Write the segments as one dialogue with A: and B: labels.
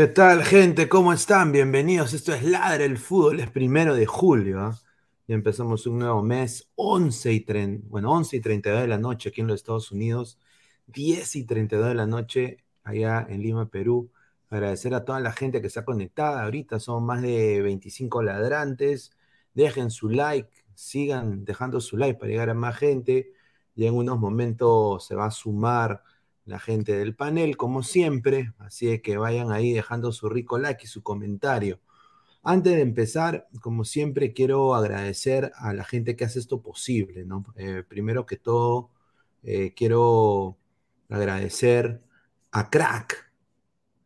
A: ¿Qué tal, gente? ¿Cómo están? Bienvenidos. Esto es Ladre el Fútbol, es primero de julio. ¿ah? Y empezamos un nuevo mes, 11 y, 30, bueno, 11 y 32 de la noche aquí en los Estados Unidos, 10 y 32 de la noche allá en Lima, Perú. Agradecer a toda la gente que está conectada. Ahorita son más de 25 ladrantes. Dejen su like, sigan dejando su like para llegar a más gente. Y en unos momentos se va a sumar la gente del panel, como siempre. Así que vayan ahí dejando su rico like y su comentario. Antes de empezar, como siempre, quiero agradecer a la gente que hace esto posible, ¿no? Eh, primero que todo, eh, quiero agradecer a Crack.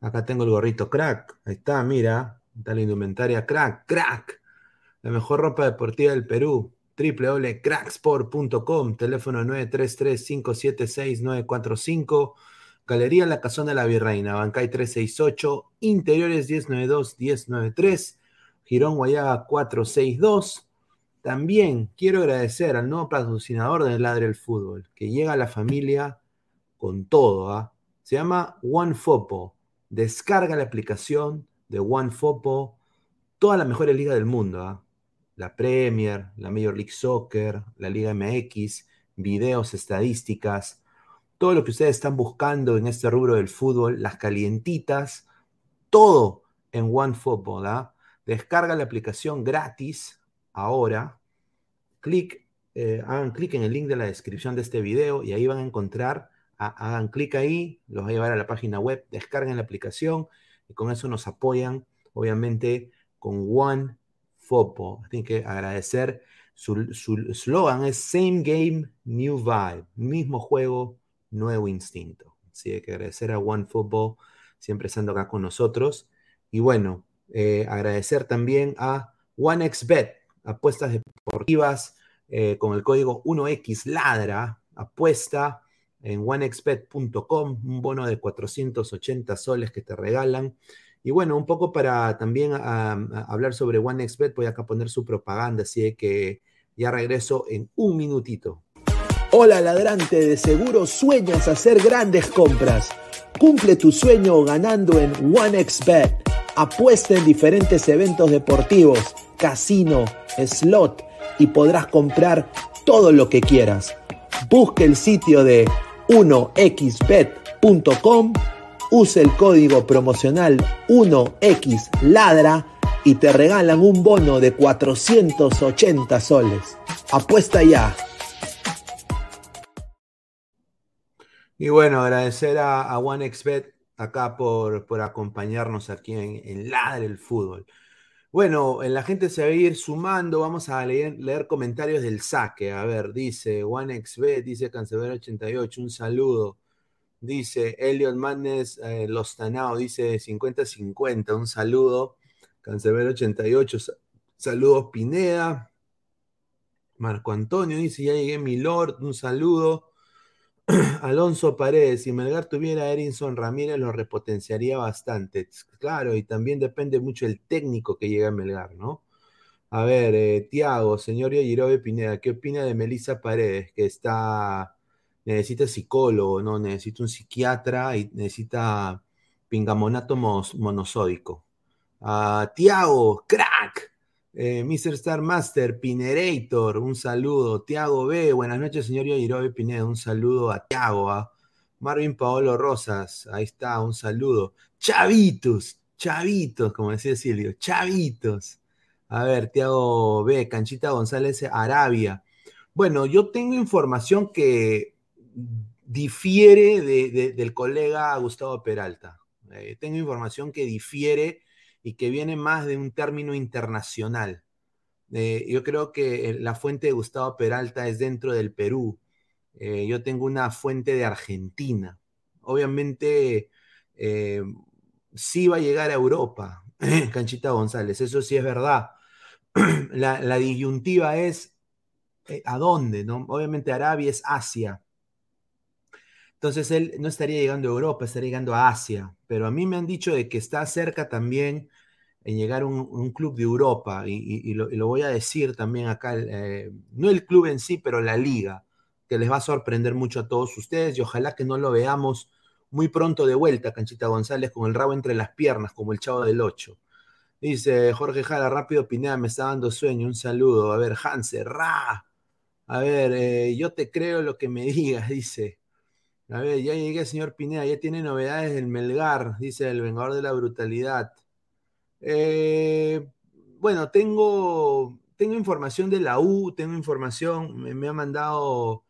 A: Acá tengo el gorrito Crack. Ahí está, mira. Está la indumentaria Crack. Crack. La mejor ropa deportiva del Perú www.cracksport.com, teléfono 933-576-945, Galería La Casona de la Virreina, Bancay 368, Interiores 1092-1093, Girón Guayaga 462. También quiero agradecer al nuevo patrocinador de Ladre el Fútbol, que llega a la familia con todo. ¿ah? Se llama OneFopo. Descarga la aplicación de OneFopo, todas las mejores ligas del mundo. ¿ah? La Premier, la Major League Soccer, la Liga MX, videos, estadísticas, todo lo que ustedes están buscando en este rubro del fútbol, las calientitas, todo en OneFootball. ¿ah? Descarga la aplicación gratis ahora. Eh, hagan clic en el link de la descripción de este video y ahí van a encontrar, hagan clic ahí, los va a llevar a la página web, descarguen la aplicación y con eso nos apoyan, obviamente, con OneFootball. Tienen que agradecer. Su slogan es Same Game, New Vibe. Mismo juego, nuevo instinto. Así que agradecer a OneFootball siempre estando acá con nosotros. Y bueno, eh, agradecer también a OneXBet, apuestas deportivas eh, con el código 1XLadra, apuesta en onexbet.com, un bono de 480 soles que te regalan. Y bueno, un poco para también hablar sobre OneXBet, voy acá a poner su propaganda, así que ya regreso en un minutito.
B: Hola ladrante, de seguro sueñas hacer grandes compras. Cumple tu sueño ganando en OneXBet. Apuesta en diferentes eventos deportivos, casino, slot y podrás comprar todo lo que quieras. Busque el sitio de 1xbet.com, use el código promocional 1xladra y te regalan un bono de 480 soles. Apuesta ya.
A: Y bueno, agradecer a, OneXBet acá por, por acompañarnos aquí en, en Ladre el Fútbol. Bueno, la gente se va a ir sumando. Vamos a leer, leer comentarios del saque. A ver, dice OneXBet, dice Cancelero88, un saludo. Dice Elliot Manes eh, Los Tanao, dice 50-50, un saludo. Cancelero88, saludos Pineda. Marco Antonio dice, ya llegué mi Lord, un saludo. Alonso Paredes, si Melgar tuviera a Erinson Ramírez, lo repotenciaría bastante. Claro, y también depende mucho el técnico que llega a Melgar, ¿no? A ver, eh, Tiago, señor Yajirobe Pineda, ¿qué opina de Melissa Paredes? Que está, necesita psicólogo, ¿no? Necesita un psiquiatra y necesita pingamonato monosódico. Uh, Tiago, crack. Eh, Mr. Star Master, Pinerator, un saludo. Tiago B, buenas noches, señor Yajirobe Pineda, un saludo a Tiago. ¿ah? Marvin Paolo Rosas, ahí está, un saludo. Chavitos, chavitos, como decía Silvio, chavitos. A ver, Tiago B, Canchita González, Arabia. Bueno, yo tengo información que difiere del colega Gustavo Peralta. Eh, tengo información que difiere y que viene más de un término internacional. Eh, yo creo que la fuente de Gustavo Peralta es dentro del Perú. Eh, yo tengo una fuente de Argentina. Obviamente, sí va a llegar a Europa, Canchita González, eso sí es verdad. la, disyuntiva es a dónde, ¿no? Obviamente Arabia es Asia. Entonces él no estaría llegando a Europa, estaría llegando a Asia. Pero a mí me han dicho de que está cerca también en llegar un, club de Europa, y, lo, voy a decir también acá, eh, no el club en sí, pero la liga, que les va a sorprender mucho a todos ustedes, y ojalá que no lo veamos muy pronto de vuelta, Canchita González, con el rabo entre las piernas, como el chavo del 8. Dice Jorge Jara, rápido Pineda, me está dando sueño, un saludo. A ver, Hanse, ra. A ver, eh, yo te creo lo que me digas, dice. A ver, ya llegué, señor Pineda, ya tiene novedades del Melgar, dice el Vengador de la Brutalidad. Eh, bueno, tengo, tengo información de la U, tengo información, me, ha mandado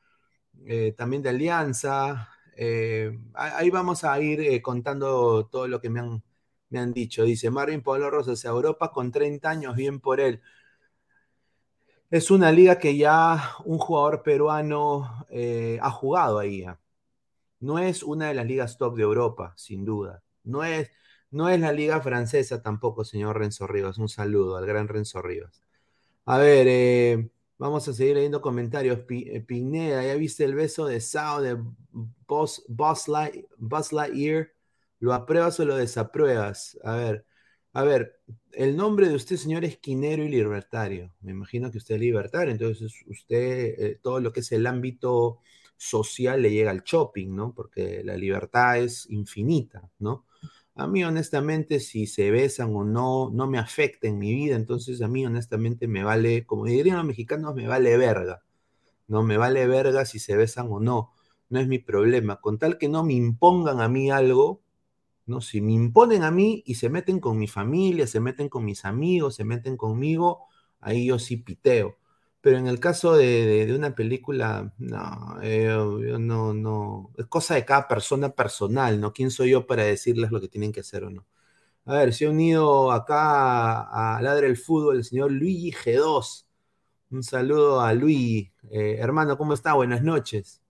A: eh, también de Alianza. Eh, ahí vamos a ir contando todo lo que me han, me han dicho. Dice Marvin Pablo Rosas, Europa con 30 años, bien por él. Es una liga que ya un jugador peruano ha jugado ahí. No es una de las ligas top de Europa, sin duda. No es, no es la liga francesa tampoco, señor Renzo Rivas. Un saludo al gran Renzo Rivas. A ver, eh, vamos a seguir leyendo comentarios. Eh, Pineda, ¿ya viste el beso de Sao de Buzz, Lightyear? ¿Lo apruebas o lo desapruebas? A ver, a ver, el nombre de usted, señor, es Quinero y Libertario. Me imagino que usted es libertario, entonces usted, eh, todo lo que es el ámbito social le llega al shopping, ¿no? Porque la libertad es infinita, ¿no? A mí, honestamente, si se besan o no, no me afecta en mi vida. Entonces, a mí, honestamente, me vale, como dirían los mexicanos, me vale verga. No me vale verga si se besan o no. No es mi problema. Con tal que no me impongan a mí algo, ¿no? Si me imponen a mí y se meten con mi familia, se meten con mis amigos, se meten conmigo, ahí yo sí piteo. Pero en el caso de, una película, no, eh, yo no, no, es cosa de cada persona personal, ¿no? ¿Quién soy yo para decirles lo que tienen que hacer o no? A ver, se ha unido acá a, Ladre el Fútbol el señor Luigi G2. Un saludo a Luigi. Eh, hermano, ¿cómo está? Buenas noches.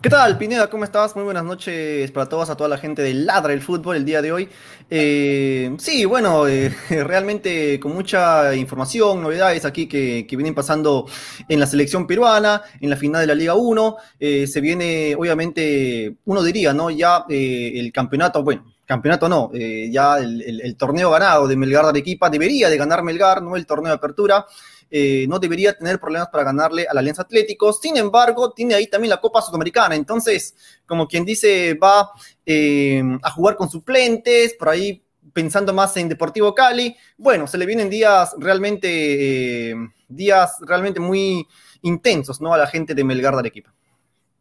C: ¿Qué tal, Pineda? ¿Cómo estás? Muy buenas noches para todos, a toda la gente de Ladra el Fútbol el día de hoy. Eh, sí, bueno, eh, realmente con mucha información, novedades aquí que, vienen pasando en la selección peruana, en la final de la Liga 1. Eh, se viene, obviamente, uno diría, ¿no? Ya el campeonato, bueno, campeonato no, ya el, el, torneo ganado de Melgar de Arequipa debería de ganar Melgar, no el torneo de apertura. Eh, no debería tener problemas para ganarle a la Alianza Atlético. Sin embargo, tiene ahí también la Copa Sudamericana. Entonces, como quien dice, va eh, a jugar con suplentes, por ahí pensando más en Deportivo Cali. Bueno, se le vienen días realmente, eh, días realmente muy intensos, ¿no? A la gente de Melgar de Arequipa.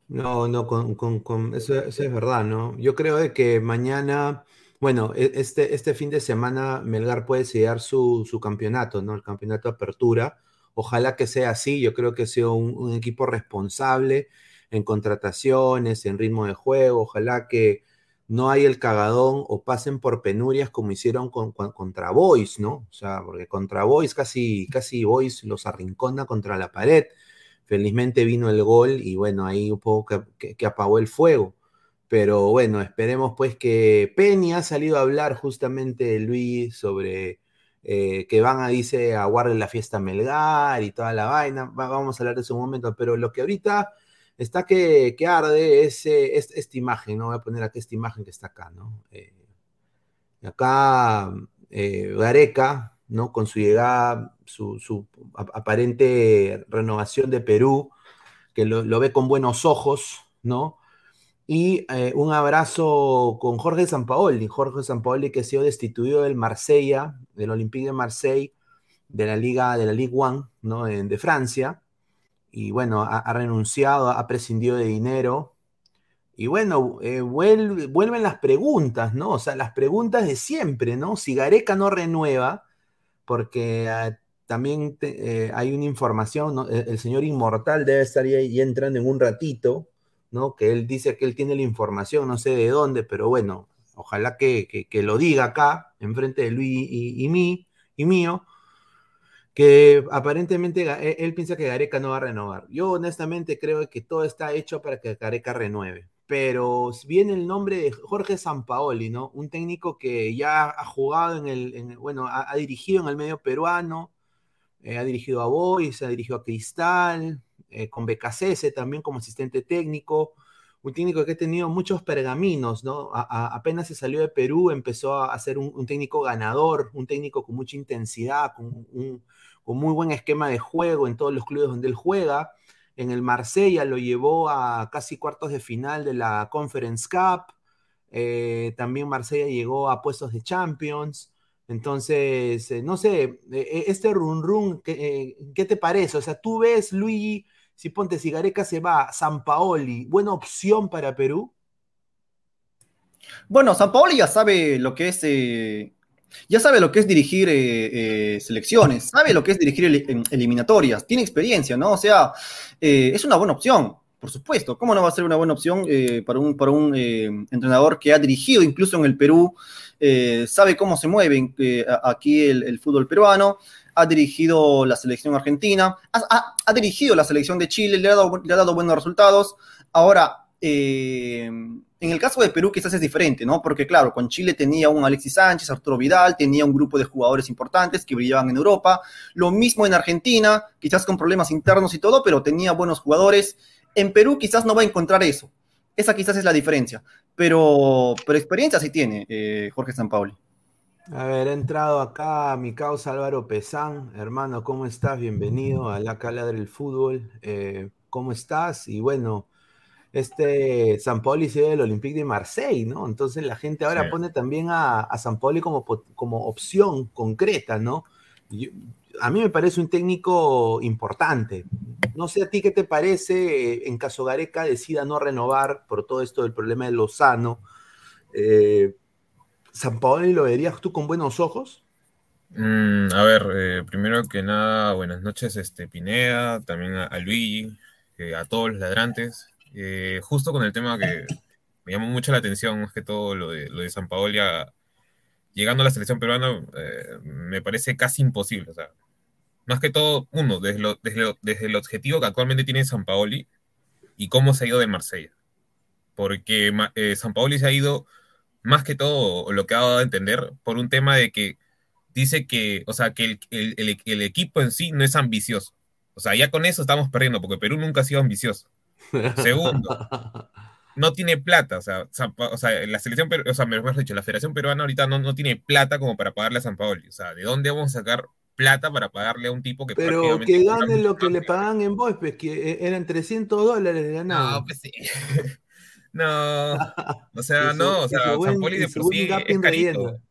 A: No, no, con, eso, es verdad, ¿no? Yo creo de que mañana, bueno, e, este, este fin de semana Melgar puede sellar su, su campeonato, ¿no? El campeonato apertura. Ojalá que sea así, yo creo que sea un, equipo responsable en contrataciones, en ritmo de juego, ojalá que no haya el cagadón o pasen por penurias como hicieron con, contra Boys, ¿no? O sea, porque contra Boys casi, casi Boys los arrincona contra la pared. Felizmente vino el gol y bueno, ahí un poco que apagó el fuego. Pero bueno, esperemos pues que Penny ha salido a hablar justamente, Luis, sobre eh, que van a, dice, a guardar la fiesta Melgar y toda la vaina. vamos a hablar de eso un momento, pero lo que ahorita está que, arde es, esta imagen, ¿no? Voy a poner aquí esta imagen que está acá, ¿no? Eh, acá eh, Gareca, ¿no? Con su llegada, su, aparente renovación de Perú, que lo ve con buenos ojos, ¿no? Y eh, un abrazo con Jorge Sampaoli. Jorge Sampaoli que ha sido destituido del Marsella, del Olympique de Marseille, de la Liga, de la Ligue 1, ¿no? de Francia. Y bueno, ha, renunciado, ha prescindido de dinero. Y bueno, eh, vuelven las preguntas, ¿no? O sea, las preguntas de siempre, ¿no? Si Gareca no renueva, porque ah, también eh, hay una información, ¿no? el, señor Inmortal debe estar ahí entrando en un ratito, ¿no? Que él dice que él tiene la información, no sé de dónde, pero bueno, ojalá que, lo diga acá, enfrente de Luis y, mí, y mío, que aparentemente él, piensa que Gareca no va a renovar. Yo honestamente creo que todo está hecho para que Gareca renueve. Pero viene el nombre de Jorge Sampaoli, ¿no? Un técnico que ya ha jugado en el, bueno, ha, dirigido en el medio peruano, eh, ha dirigido a Boys, ha dirigido a Cristal, eh, con BKCS también como asistente técnico, un técnico que ha tenido muchos pergaminos, ¿no? apenas se salió de Perú, empezó a ser un, técnico ganador, un técnico con mucha intensidad, con, un, muy buen esquema de juego en todos los clubes donde él juega. En el Marsella lo llevó a casi cuartos de final de la Conference Cup. Eh, también Marsella llegó a puestos de Champions. Entonces, eh, no sé, este run run, ¿qué, ¿qué, te parece? O sea, tú ves, Luigi, si ponte si Gareca se va, San Paoli, ¿buena opción para Perú?
C: Bueno, San Paoli ya sabe lo que es. Eh, ya sabe lo que es dirigir eh, eh, selecciones, sabe lo que es dirigir eliminatorias, tiene experiencia, ¿no? O sea, es una buena opción, por supuesto. ¿Cómo no va a ser una buena opción para un, para un entrenador que ha dirigido incluso en el Perú? sabe cómo se mueve aquí el fútbol peruano ha dirigido la selección argentina, ha, dirigido la selección de Chile, le ha dado, buenos resultados. Ahora, eh, en el caso de Perú quizás es diferente, ¿no? Porque claro, con Chile tenía un Alexis Sánchez, Arturo Vidal, tenía un grupo de jugadores importantes que brillaban en Europa. Lo mismo en Argentina, quizás con problemas internos y todo, pero tenía buenos jugadores. En Perú quizás no va a encontrar eso. Esa quizás es la diferencia. Pero, pero experiencia sí tiene eh, Jorge Sampaoli.
A: A ver, he entrado acá mi causa Álvaro Pesán. Hermano, ¿cómo estás? Bienvenido a la Cala del Fútbol. Eh, ¿Cómo estás? Y bueno, este San Pauli se del Olympique de Marseille, ¿no? Entonces la gente ahora pone también a, San Pauli como, como opción concreta, ¿no? a mí me parece un técnico importante, No sé a ti qué te parece eh, en caso Gareca decida no renovar por todo esto del problema de Lozano. Eh, ¿San Paolo lo verías tú con buenos ojos?
D: Mm, a ver, eh, primero que nada, buenas noches, este, Pineda, también a, Luigi, a todos los ladrantes. justo con el tema que me llamó mucho la atención, más que todo lo de, lo de San Paolo llegando a la selección peruana, me parece casi imposible. O sea, más que todo, uno, desde, desde, el objetivo que actualmente tiene San Paoli y cómo se ha ido del Marsella. Porque eh, San Paoli se ha ido, más que todo, lo que ha dado a entender, por un tema de que dice que, o sea, que el, equipo en sí no es ambicioso. O sea, ya con eso estamos perdiendo, porque Perú nunca ha sido ambicioso. Segundo, no tiene plata. O sea, la selección, o sea, mejor dicho, la Federación Peruana ahorita no, no tiene plata como para pagarle a San Paoli. O sea, ¿de dónde vamos a sacar plata para pagarle a un tipo que
A: Pero que gane lo que le pagan en Boys, pues que e-, eran 300 dólares de ganado.
D: No, pues sí. no, o sea, no, o sea, San Paoli de por sí es carito.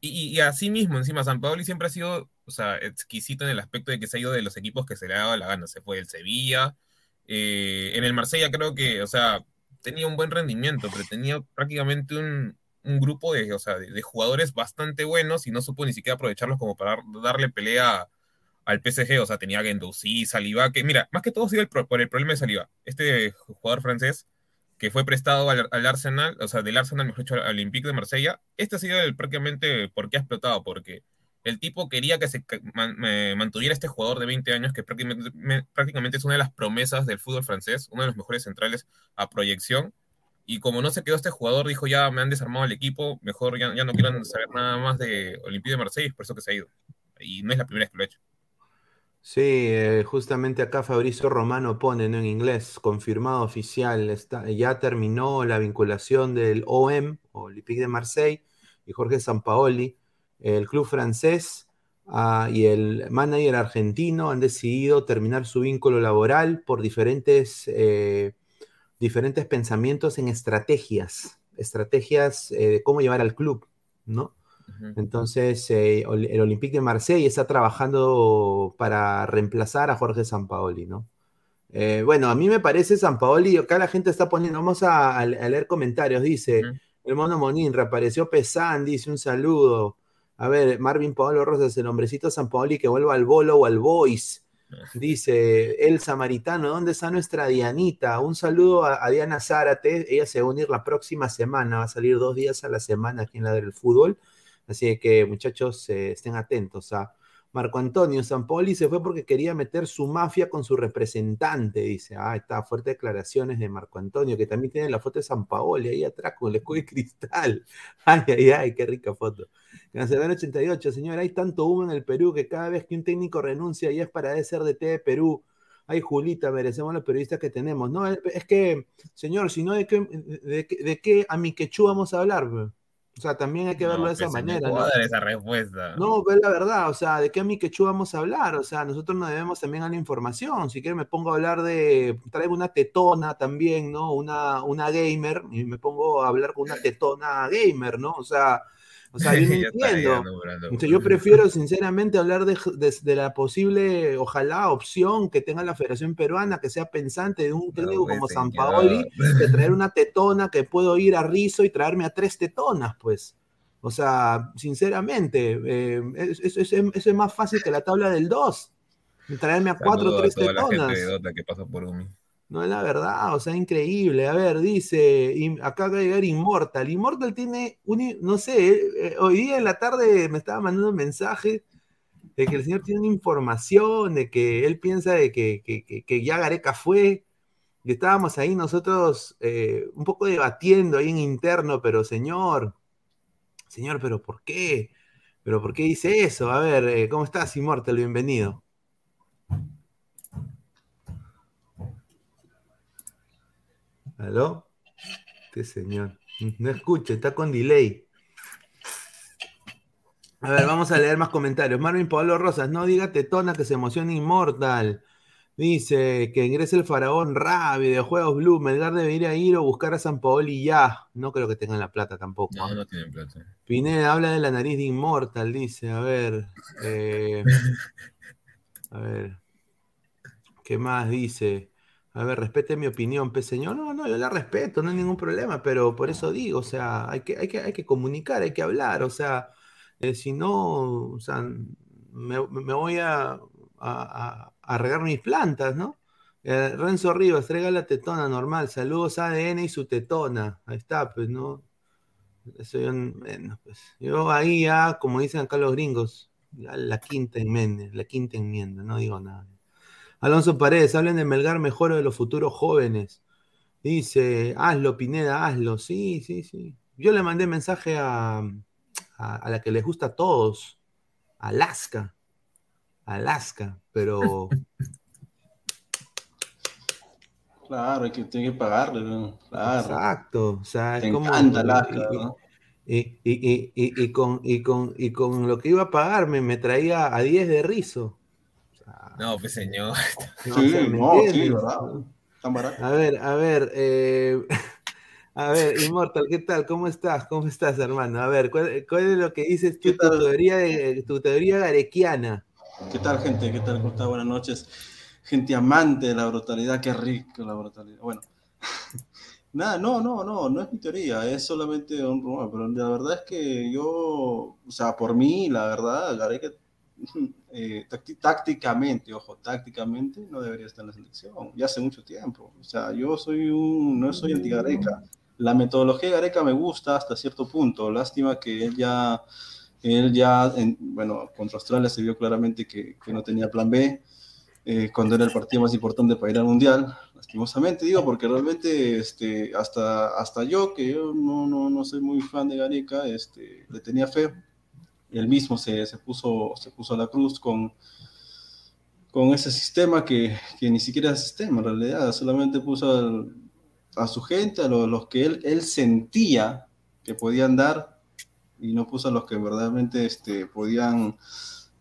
D: Y, y, así mismo, encima, San Paoli siempre ha sido, o sea, exquisito en el aspecto de que se ha ido de los equipos que se le ha dado la gana. Se fue del Sevilla, eh, en el Marsella creo que, o sea, tenía un buen rendimiento, pero tenía prácticamente un, un grupo de, o sea, de, jugadores bastante buenos y no supo ni siquiera aprovecharlos como para darle pelea al PSG. O sea, tenía Gendouzi, Saliba, que mira, más que todo ha sido por el problema de Saliba. Este jugador francés que fue prestado al, Arsenal, o sea, del Arsenal, mejor dicho, al Olympique de Marsella, este ha sido el, prácticamente por qué ha explotado, porque el tipo quería que se mantuviera este jugador de 20 años que prácticamente, prácticamente es una de las promesas del fútbol francés, uno de los mejores centrales a proyección, y como no se quedó este jugador, dijo ya me han desarmado el equipo, mejor ya, no quiero saber nada más de Olympique de Marsella, por eso que se ha ido. Y no es la primera vez que lo ha hecho.
A: Sí, eh, justamente acá Fabrizio Romano pone en inglés, confirmado oficial, está, ya terminó la vinculación del OM, Olympique de Marseille, y Jorge Sampaoli, el club francés ah, y el manager argentino han decidido terminar su vínculo laboral por diferentes eh, diferentes pensamientos en estrategias, estrategias eh, de cómo llevar al club, ¿no? Entonces, eh, el Olympique de Marsella está trabajando para reemplazar a Jorge Sampaoli, ¿no? Eh, bueno, a mí me parece Sampaoli, acá la gente está poniendo, vamos a, leer comentarios, dice, el mono Monín, reapareció Pesan, dice un saludo. A ver, Marvin Paolo Rosas, el hombrecito Sampaoli que vuelva al bolo o al boys. Dice el samaritano, ¿dónde está nuestra Dianita? Un saludo a, Diana Zárate, ella se va a unir la próxima semana, va a salir dos días a la semana aquí en la del fútbol, así que muchachos eh, estén atentos a Marco Antonio Sampoli se fue porque quería meter su mafia con su representante, dice. Ah, está, fuertes declaraciones de Marco Antonio, que también tiene la foto de San Paoli ahí atrás con el escudo de cristal. Ay, ay, ay, qué rica foto. Cancelero 88, señor, hay tanto humo en el Perú que cada vez que un técnico renuncia y es para ser de T de Perú. Ay, Julita, merecemos los periodistas que tenemos. No, es que, señor, si no, ¿de qué, de, qué a mi quechua vamos a hablar? O sea, también hay que verlo de esa pues, manera.
D: No dar esa respuesta.
A: No, pero la verdad, o sea, ¿de qué a mi quechua vamos a hablar? O sea, nosotros nos debemos también a la información. Si quieres me pongo a hablar de, traigo una tetona también, ¿no? Una, una gamer, y me pongo a hablar con una tetona gamer, ¿no? O sea, o sea, yo no entiendo. yo prefiero sinceramente hablar de, la posible, ojalá, opción que tenga la Federación Peruana, que sea pensante de un técnico como San Paoli, de traer una tetona que puedo ir a Rizo y traerme a tres tetonas, pues. O sea, sinceramente, eh, eso, es más fácil que la tabla del 2. Traerme a cuatro o tres tetonas.
D: que pasa por
A: no es la verdad, o sea, increíble. A ver, dice, acá va a llegar Immortal. Immortal tiene, un, no sé, eh, eh, hoy día en la tarde me estaba mandando un mensaje de que el señor tiene una información, de que él piensa de que, que, ya Gareca fue. Y estábamos ahí nosotros eh, un poco debatiendo ahí en interno, pero señor, señor, pero ¿por qué? ¿Pero por qué dice eso? A ver, ¿cómo estás, Immortal? Bienvenido. ¿Aló? Este señor. No escucha, está con delay. A ver, vamos a leer más comentarios. Marvin Pablo Rosas, no diga tetona que se emociona inmortal. Dice que ingrese el faraón Ra, videojuegos Blue, Melgar debería ir o buscar a San Paoli ya. No creo que tengan la plata tampoco.
D: No, no tienen plata.
A: Pineda habla de la nariz de Inmortal, dice. A ver. Eh, a ver. ¿Qué más dice? A ver, respete mi opinión, pe señor. No, no, yo la respeto, no hay ningún problema, pero por eso digo, o sea, hay que, hay que, hay que comunicar, hay que hablar, o sea, eh, si no, o sea, me, voy a, a, regar mis plantas, ¿no? Eh, Renzo Rivas, traiga la tetona normal, saludos ADN y su tetona, ahí está, pues, ¿no? Eso yo, bueno, pues, yo ahí ya, como dicen acá los gringos, la quinta enmienda, la quinta enmienda, no digo nada. Alonso Paredes, hablen de Melgar mejor de los futuros jóvenes. Dice, hazlo, Pineda, hazlo. Sí, sí, sí. Yo le mandé mensaje a, a, la que les gusta a todos, Alaska. Alaska, pero.
E: Claro, hay que, tiene que pagarle, ¿no? Claro.
A: Exacto. O sea, es como. Alaska, ¿no? Y, y, y, y, con, y, con, y con lo que iba a pagar me, me traía a 10 de rizo.
D: No, pues señor.
E: No, sí, no, sí, ¿verdad? Tan barato.
A: A ver, a ver, eh, a ver, Immortal, ¿qué tal? ¿Cómo estás? ¿Cómo estás, hermano? A ver, ¿cuál, es lo que dices tú, tu teoría, de, tu teoría garequiana?
E: ¿Qué tal, gente? ¿Qué tal? ¿Cómo está? Buenas noches. Gente amante de la brutalidad, qué rico la brutalidad. Bueno, Nada, no, no, no, no es mi teoría, es solamente un rumor, pero la verdad es que yo, o sea, por mí, la verdad, Gareca, eh, tácticamente, ojo, tácticamente no debería estar en la selección, ya hace mucho tiempo, o sea, yo soy un, no soy anti-Gareca, la metodología de Gareca me gusta hasta cierto punto, lástima que él ya, él ya, bueno, contra Australia se vio claramente que, que no tenía plan B, eh, cuando era el partido más importante para ir al Mundial, lastimosamente digo, porque realmente este, hasta, hasta yo, que yo no, no, no soy muy fan de Gareca, este, le tenía fe, él mismo se, se, puso, se puso a la cruz con, con ese sistema que, que ni siquiera es sistema en realidad, solamente puso a su gente, a los, que él, él, sentía que podían dar y no puso a los que verdaderamente este, podían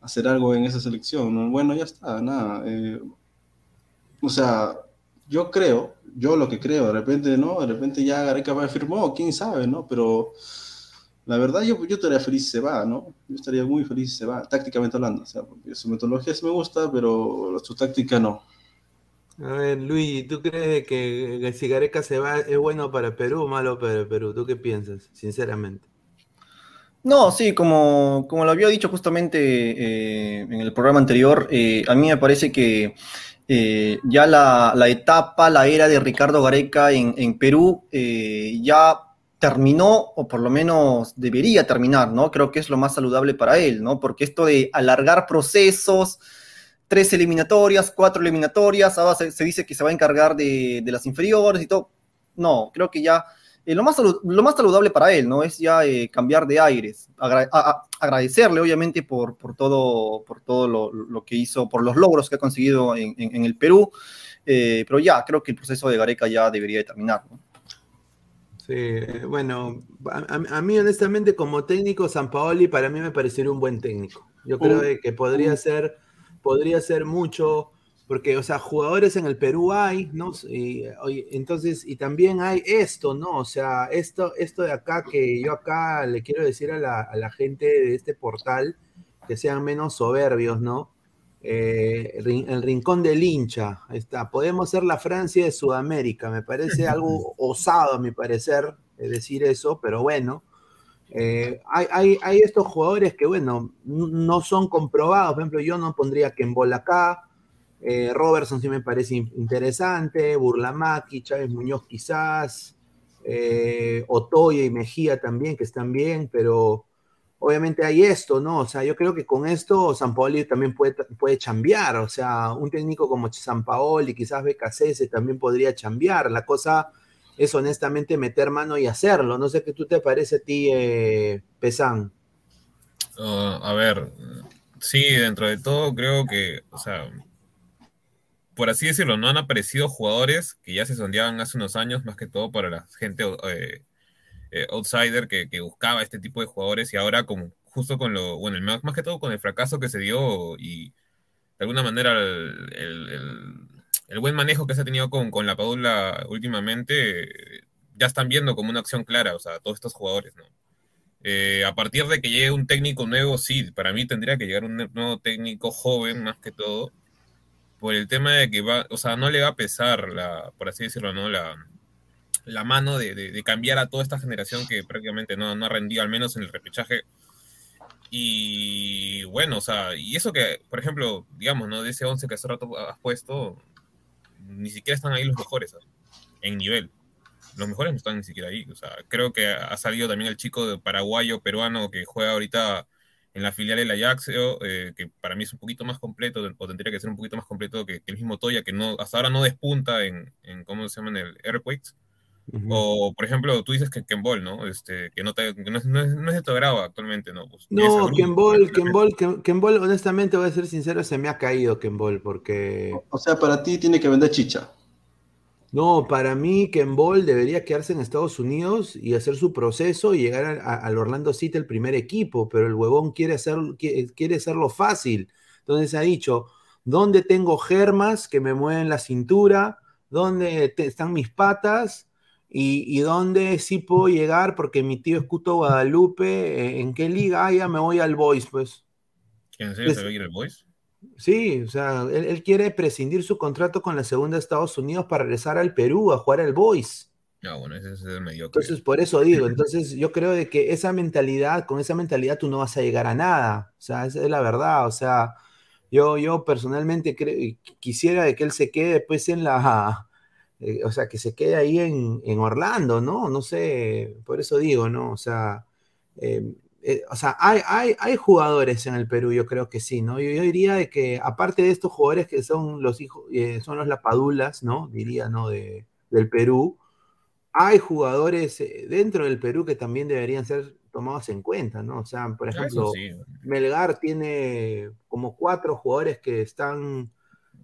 E: hacer algo en esa selección. Bueno, ya está, nada. Eh, o sea, yo creo, yo lo que creo, de repente, ¿no? De repente ya Gareca firmó, quién sabe, ¿no? Pero la verdad yo, yo estaría feliz si se va, ¿no? Yo estaría muy feliz si se va, tácticamente hablando. O sea, porque su metodología sí me gusta, pero su táctica no.
A: A ver, Luis, ¿tú crees que, si Gareca se va es bueno para Perú o malo para Perú? ¿Tú qué piensas, sinceramente?
C: No, sí, como, como lo había dicho justamente eh, en el programa anterior, eh, a mí me parece que eh, ya la, etapa, la era de Ricardo Gareca en, Perú ya terminó, o por lo menos debería terminar, ¿no? Creo que es lo más saludable para él, ¿no? Porque esto de alargar procesos, tres eliminatorias, cuatro eliminatorias, ahora se, dice que se va a encargar de, las inferiores y todo. No, creo que ya eh, lo, más lo más saludable para él, ¿no? Es ya eh, cambiar de aires, agradecerle obviamente por, por todo, por todo lo, que hizo, por los logros que ha conseguido en, el Perú, eh, pero ya, creo que el proceso de Gareca ya debería de terminar, ¿no?
A: Sí, bueno, a, mí honestamente como técnico, San Paoli para mí me parecería un buen técnico. Yo creo que podría ser, podría ser mucho porque, o sea, jugadores en el Perú hay, ¿no? Y, entonces, y también hay esto, ¿no? O sea, esto, esto de acá que yo acá le quiero decir a la, gente de este portal que sean menos soberbios, ¿no? Eh, el rincón del hincha, está. Podemos ser la Francia de Sudamérica, me parece algo osado a mi parecer eh, decir eso, pero bueno. Eh, hay, hay, estos jugadores que, bueno, no son comprobados. Por ejemplo, yo no pondría que en bola acá, eh, Robertson sí me parece interesante, Burlamaki, Chávez Muñoz quizás, eh, Otoya y Mejía también, que están bien, pero obviamente hay esto, ¿no? O sea, yo creo que con esto San Paoli también puede, puede chambear, o sea, un técnico como San Paoli, quizás Becasese también podría chambear, la cosa es honestamente meter mano y hacerlo, no sé qué tú te parece a ti, eh, Pesán.
D: Uh, a ver, sí, dentro de todo creo que, o sea, por así decirlo, no han aparecido jugadores que ya se sondeaban hace unos años, más que todo para la gente eh, eh, outsider que, buscaba este tipo de jugadores y ahora como justo con lo, bueno, más, que todo con el fracaso que se dio y de alguna manera el, buen manejo que se ha tenido con, con la Padula últimamente, ya están viendo como una acción clara, o sea, todos estos jugadores, ¿no? Eh, a partir de que llegue un técnico nuevo, sí, para mí tendría que llegar un nuevo técnico joven más que todo, por el tema de que va, o sea, no le va a pesar, la, por así decirlo, ¿no? La, la mano de, cambiar a toda esta generación que prácticamente no, no ha rendido, al menos en el repechaje. Y bueno, o sea, y eso que, por ejemplo, digamos, ¿no? De ese 11 que hace rato has puesto, ni siquiera están ahí los mejores, en nivel. Los mejores no están ni siquiera ahí. O sea, creo que ha salido también el chico de paraguayo, peruano, que juega ahorita en la filial del Ajax, eh, que para mí es un poquito más completo, o tendría que ser un poquito más completo que, el mismo Toya, que no, hasta ahora no despunta en, en ¿cómo se llama? En el Airquakes. O, por ejemplo, tú dices que Ken Ball, ¿no? Este, que no, te, no, es, no, es, de tu agrado actualmente, ¿no?
A: Pues, no, Ken Ball, Ken Ball, Ken, Ball, honestamente, voy a ser sincero, se me ha caído Ken Ball, porque...
E: O sea, para ti tiene que vender chicha.
A: No, para mí Ken Ball debería quedarse en Estados Unidos y hacer su proceso y llegar al Orlando City el primer equipo, pero el huevón quiere, hacer, quiere, hacerlo fácil. Entonces ha dicho, ¿dónde tengo germas que me mueven la cintura? ¿Dónde están mis patas? ¿Y, dónde sí puedo llegar? Porque mi tío es Cuto Guadalupe. Eh, ¿En qué liga? Ah, ya me voy al Boys, pues.
D: ¿En serio se va a ir al Boys?
A: Sí, o sea, él, quiere prescindir su contrato con la segunda de Estados Unidos para regresar al Perú a jugar al Boys.
D: No, bueno, ese es el medio.
A: Entonces, por eso digo, entonces yo creo de que esa mentalidad, con esa mentalidad tú no vas a llegar a nada. O sea, esa es la verdad. O sea, yo, yo personalmente quisiera de que él se quede después en la, eh, o sea, que se quede ahí en, Orlando, ¿no? No sé, por eso digo, ¿no? O sea, em, eh, o sea, hay, hay, hay, jugadores en el Perú, yo creo que sí, ¿no? Yo, diría de que, aparte de estos jugadores que son los hijos, eh, son los lapadulas, ¿no? Diría, ¿no? De, del Perú, hay jugadores dentro del Perú que también deberían ser tomados en cuenta, ¿no? O sea, por ejemplo, Melgar tiene como cuatro jugadores que están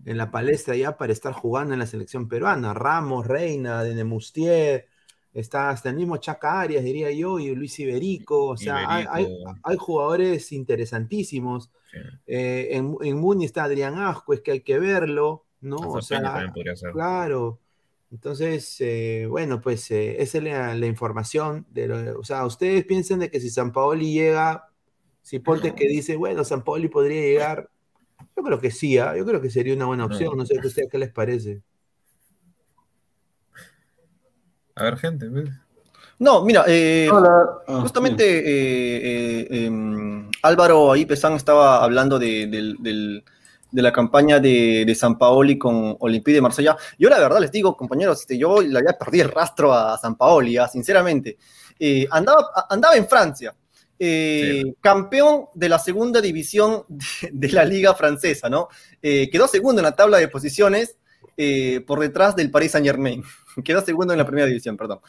A: en la palestra ya para estar jugando en la selección peruana. Ramos, Reina, Denemustier, está hasta el mismo Chaca Arias, diría yo, y Luis Iberico, o sea, Hay, jugadores interesantísimos. Eh, en, en, Muni está Adrián Asco, es que hay que verlo, ¿no? O sea, claro. Entonces, eh, bueno, pues eh, esa es la, información. De o sea, ustedes piensan de que si San Paoli llega, si Ponte que dice, bueno, San Paoli podría llegar, yo creo que sí, ¿ah? yo creo que sería una buena opción, no, sé qué, qué les parece.
D: A ver, gente.
C: No, mira, eh, ah, justamente eh, eh, em, Álvaro ahí Pesán estaba hablando de, la campaña de, San Paoli con Olympique de Marsella. Yo la verdad les digo, compañeros, este, yo le había perdido el rastro a San Paoli, ah, sinceramente. andaba, andaba en Francia, campeón de la segunda división de, la liga francesa, ¿no? quedó segundo en la tabla de posiciones por detrás del Paris Saint Germain. quedó segundo en la primera división, perdón.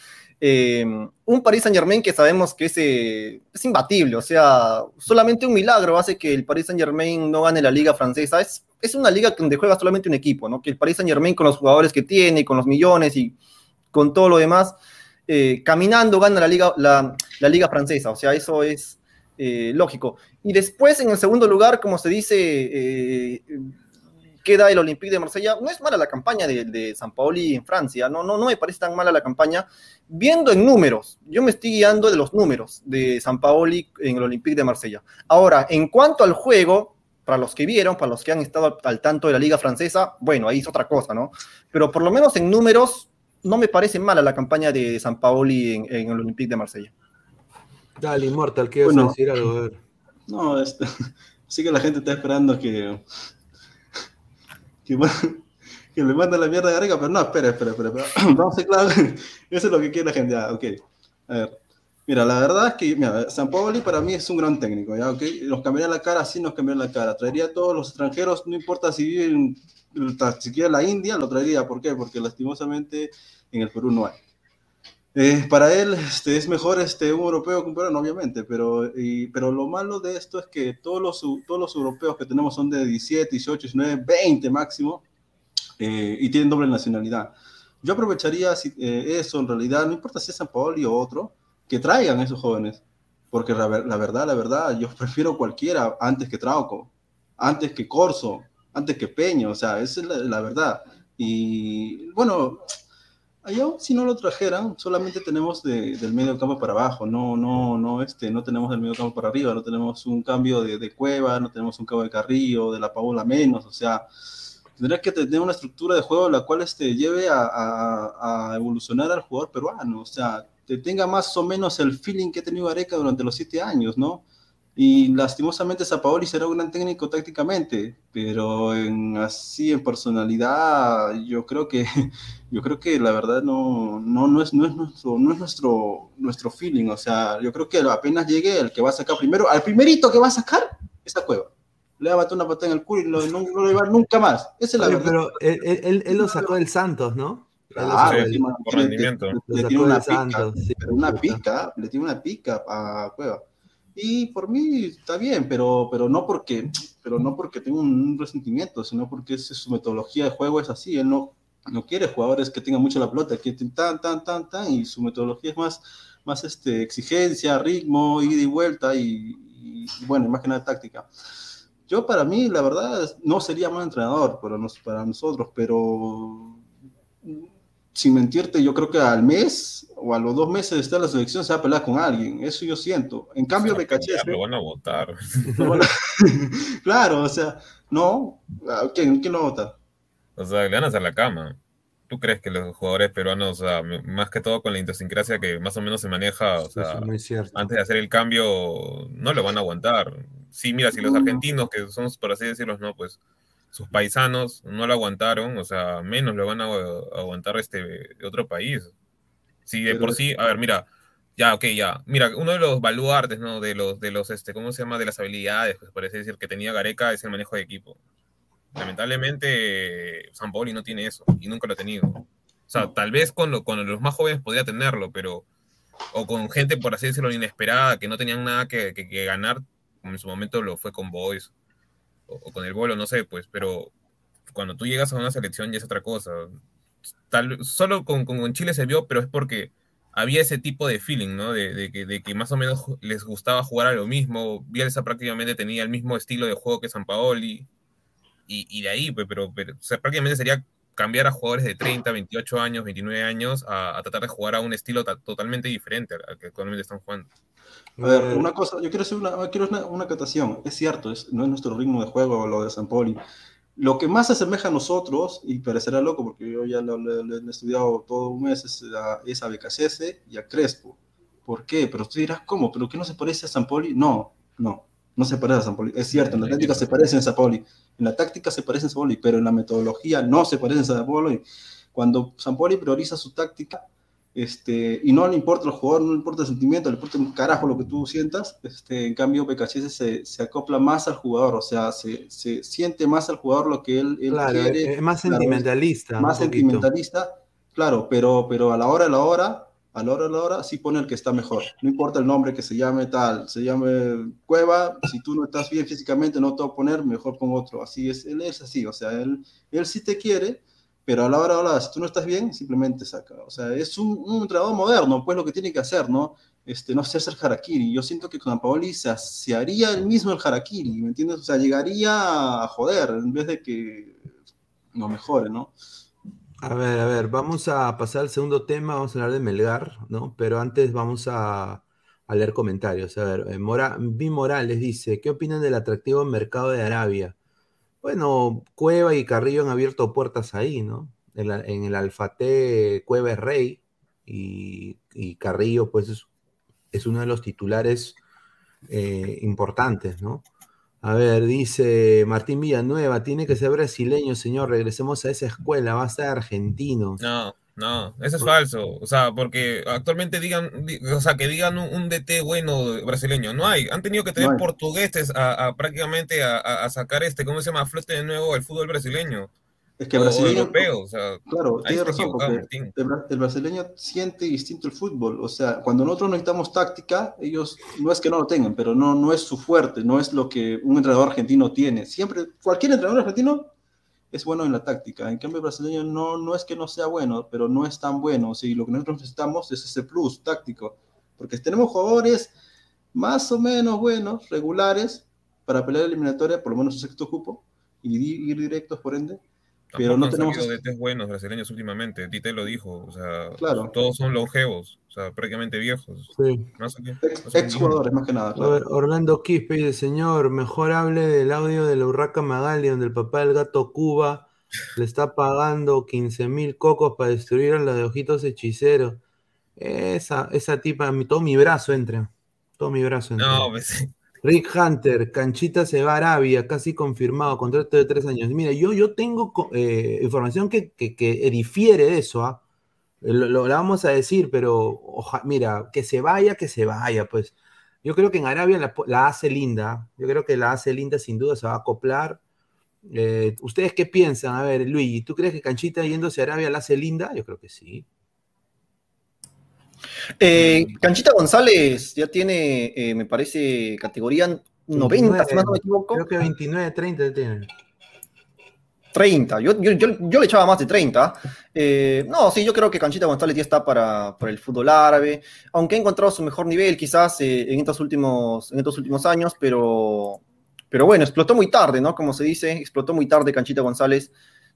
C: Eh, un Paris Saint Germain que sabemos que es, eh, es, imbatible, o sea, solamente un milagro hace que el Paris Saint Germain no gane la liga francesa. Es, es una liga donde juega solamente un equipo, ¿no? Que el Paris Saint Germain con los jugadores que tiene, con los millones y con todo lo demás, eh, caminando gana la liga, la, la, liga francesa, o sea, eso es lógico. Y después, en el segundo lugar, como se dice, queda el Olympique de Marsella. No es mala la campaña de, de San Paoli en Francia, no, no, no me parece tan mala la campaña. Viendo en números, yo me estoy guiando de los números de San Paoli en el Olympique de Marsella. Ahora, en cuanto al juego, para los que vieron, para los que han estado al tanto de la liga francesa, bueno, ahí es otra cosa, ¿no? Pero por lo menos en números, no me parece mala la campaña de San Paoli en, el Olympique de Marsella.
A: Dale, Immortal, ¿qué bueno, decir algo?
E: No, este, sí que la gente está esperando que que, le manda la mierda de Gareca, pero no, espera, espera, espera. Vamos a ser claros, eso es lo que quiere la gente. Ah, ok, a ver. Mira, la verdad es que mira, San Paoli para mí es un gran técnico, ¿ya? Okay? Nos cambiaría la cara, sí nos cambiaría la cara. Traería a todos los extranjeros, no importa si viven siquiera la India, lo traería. ¿Por qué? Porque lastimosamente en el Perú no hay. Eh, para él este, es mejor este, un europeo que un peruano, obviamente, pero, y, pero lo malo de esto es que todos los, todos los europeos que tenemos son de 17, 18, 19, 20 máximo eh, y tienen doble nacionalidad. Yo aprovecharía eh, eso en realidad, no importa si es San Paoli o otro, que traigan esos jóvenes, porque la, verdad, la verdad, yo prefiero cualquiera antes que Trauco, antes que Corso, antes que Peño, o sea, es la, verdad. Y bueno, Allá si no lo trajeran, solamente tenemos del medio campo para abajo, no, no, no, este, no tenemos del medio campo para arriba, no tenemos un cambio de, Cueva, no tenemos un cambio de Carrillo, de la Paula menos, o sea, tendría que tener una estructura de juego la cual este, lleve a, a, evolucionar al jugador peruano, o sea, que tenga más o menos el feeling que ha tenido Areca durante los siete años, ¿no? Y lastimosamente Zapaoli será un gran técnico tácticamente, pero en, así en personalidad yo creo que yo creo que la verdad no, no, no, es, no es, nuestro, no es nuestro, nuestro feeling. O sea, yo creo que apenas llegue el que va a sacar primero, al primerito que va a sacar, esa cueva. Le va a una patada en el culo y no, no, lo va a llevar nunca más. Esa es la verdad.
A: Pero él, él, él, lo sacó del Santos, ¿no?
C: Claro, sí, por rendimiento. Le, tiene una pica, una pica, le tiene una pica a Cueva. Y por mí está bien, pero, pero, no porque, pero no porque tenga un resentimiento, sino porque es, su metodología de juego es así. Él no, no quiere jugadores que tengan mucho la pelota, que tan, tan, tan, tan, y su metodología es más, más este, exigencia, ritmo, ida y vuelta, y, bueno, más que nada táctica. Yo para mí, la verdad, no sería mal entrenador para, nos, para nosotros, pero sin mentirte, yo creo que al mes o a los dos meses de estar en la selección se va a pelear con alguien. Eso yo siento. En cambio, me caché.
D: Lo van a votar.
E: claro, o sea, no. ¿Quién, quién lo vota?
D: O sea, le van a hacer la cama. ¿Tú crees que los jugadores peruanos, o sea, más que todo con la idiosincrasia que más o menos se maneja, o sea, antes de hacer el cambio, no lo van a aguantar? Sí, mira, si los argentinos, que son, por así decirlo, no, pues sus paisanos no lo aguantaron, o sea, menos lo van a aguantar este otro país. Si de por sí, a ver, mira, ya, ok, ya. Mira, uno de los baluartes, ¿no? De los, de los, este, ¿cómo se llama? De las habilidades, pues parece decir, que tenía Gareca es el manejo de equipo. Lamentablemente, San Pauli no tiene eso y nunca lo ha tenido. O sea, tal vez con, con los más jóvenes podría tenerlo, pero. O con gente, por así decirlo, inesperada, que no tenían nada que, que ganar, como en su momento lo fue con Boys o, con el bolo, no sé, pues, pero cuando tú llegas a una selección ya es otra cosa. Tal, solo con, con Chile se vio, pero es porque había ese tipo de feeling, ¿no? De, que, de, que, más o menos les gustaba jugar a lo mismo. Bielsa prácticamente tenía el mismo estilo de juego que San Paoli. Y, y de ahí, pues, pero, pero prácticamente sería cambiar a jugadores de 30, 28 años, 29 años a, a tratar de jugar a un estilo totalmente diferente al que actualmente están jugando.
E: A ver, una cosa, yo quiero hacer una, quiero una, una catación. Es cierto, es, no es nuestro ritmo de juego lo de San Poli. Lo que más se asemeja a nosotros, y parecerá loco porque yo ya lo, he estudiado todo un mes, es a, es a y a Crespo. ¿Por qué? Pero tú dirás, ¿cómo? ¿Pero qué no se parece a San Poli? No, no, no se parece a San Poli. Es cierto, en la táctica se parece a San Poli. En la táctica se parece a San Poli, pero en la metodología no se parece a San Poli. Cuando San Poli prioriza su táctica, este, y no le importa el jugador, no le importa el sentimiento, le importa un carajo lo que tú sientas, este, en cambio Becachese se, se acopla más al jugador, o sea, se, se, siente más al jugador lo que él, él quiere.
A: Es más sentimentalista.
E: más sentimentalista, claro, pero, pero a la hora, a la hora, a la hora, a la hora, sí pone el que está mejor. No importa el nombre que se llame tal, se llame Cueva, si tú no estás bien físicamente, no te voy a poner, mejor pongo otro. Así es, él es así, o sea, él, él sí te quiere, pero a la hora, si tú no estás bien, simplemente saca. O sea, es un, un moderno, pues lo que tiene que hacer, ¿no? Este, no hacerse el harakiri. Yo siento que con Paoli se, haría el mismo el harakiri, ¿me entiendes? O sea, llegaría a joder en vez de que no mejore, ¿no?
A: A ver, a ver, vamos a pasar al segundo tema, vamos a hablar de Melgar, ¿no? Pero antes vamos a, leer comentarios. A ver, eh, Mora, Vi Morales dice, ¿qué opinan del atractivo mercado de Arabia? Bueno, Cueva y Carrillo han abierto puertas ahí, ¿no? En, el Alfate, Cueva es rey y, Carrillo, pues, es, uno de los titulares eh, importantes, ¿no? A ver, dice Martín Villanueva, tiene que ser brasileño, señor, regresemos a esa escuela, va a ser argentino.
D: No, no, eso es falso. O sea, porque actualmente digan, o sea, que digan un, DT bueno brasileño. No hay. Han tenido que tener portugueses a, prácticamente a, sacar este, ¿cómo se llama? Flote de nuevo el fútbol brasileño.
E: Es que el brasileño. Europeo, o sea, claro, tiene razón, porque el, brasileño siente distinto el fútbol. O sea, cuando nosotros necesitamos táctica, ellos no es que no lo tengan, pero no, no es su fuerte, no es lo que un entrenador argentino tiene. Siempre, cualquier entrenador argentino es bueno en la táctica. En cambio, el brasileño no, no es que no sea bueno, pero no es tan bueno. O lo que nosotros necesitamos es ese plus táctico. Porque tenemos jugadores más o menos buenos, regulares, para pelear eliminatoria, por lo menos un sexto cupo, y ir directos por ende pero no tenemos
D: DTs buenos brasileños últimamente. Tite lo dijo, o sea, todos son longevos, o sea, prácticamente viejos. Sí.
E: Ex, jugadores, más que nada.
A: Orlando Quispe dice, señor, mejor hable del audio de la Urraca Magali, donde el papá del gato Cuba le está pagando 15 mil cocos para destruir a los de ojitos hechiceros. Esa, esa tipa, todo mi brazo entra. Todo mi brazo entra. No, pues, Rick Hunter, Canchita se va a Arabia, casi confirmado, contrato de tres años. Mira, yo, yo tengo eh, información que, que, difiere de eso, ¿ah? Lo, vamos a decir, pero mira, que se vaya, que se vaya, pues. Yo creo que en Arabia la, hace linda. Yo creo que la hace linda, sin duda, se va a acoplar. Eh, ¿Ustedes qué piensan? A ver, Luigi, ¿tú crees que Canchita yéndose a Arabia la hace linda? Yo creo que sí.
C: Eh, Canchita González ya tiene, eh, me parece, categoría 90, si no me equivoco.
A: Creo que 29, 30 tiene.
C: 30, yo, yo, le echaba más de 30. Eh, no, sí, yo creo que Canchita González ya está para, el fútbol árabe, aunque ha encontrado su mejor nivel quizás en, estos últimos, en estos últimos años, pero, pero bueno, explotó muy tarde, ¿no? Como se dice, explotó muy tarde Canchita González.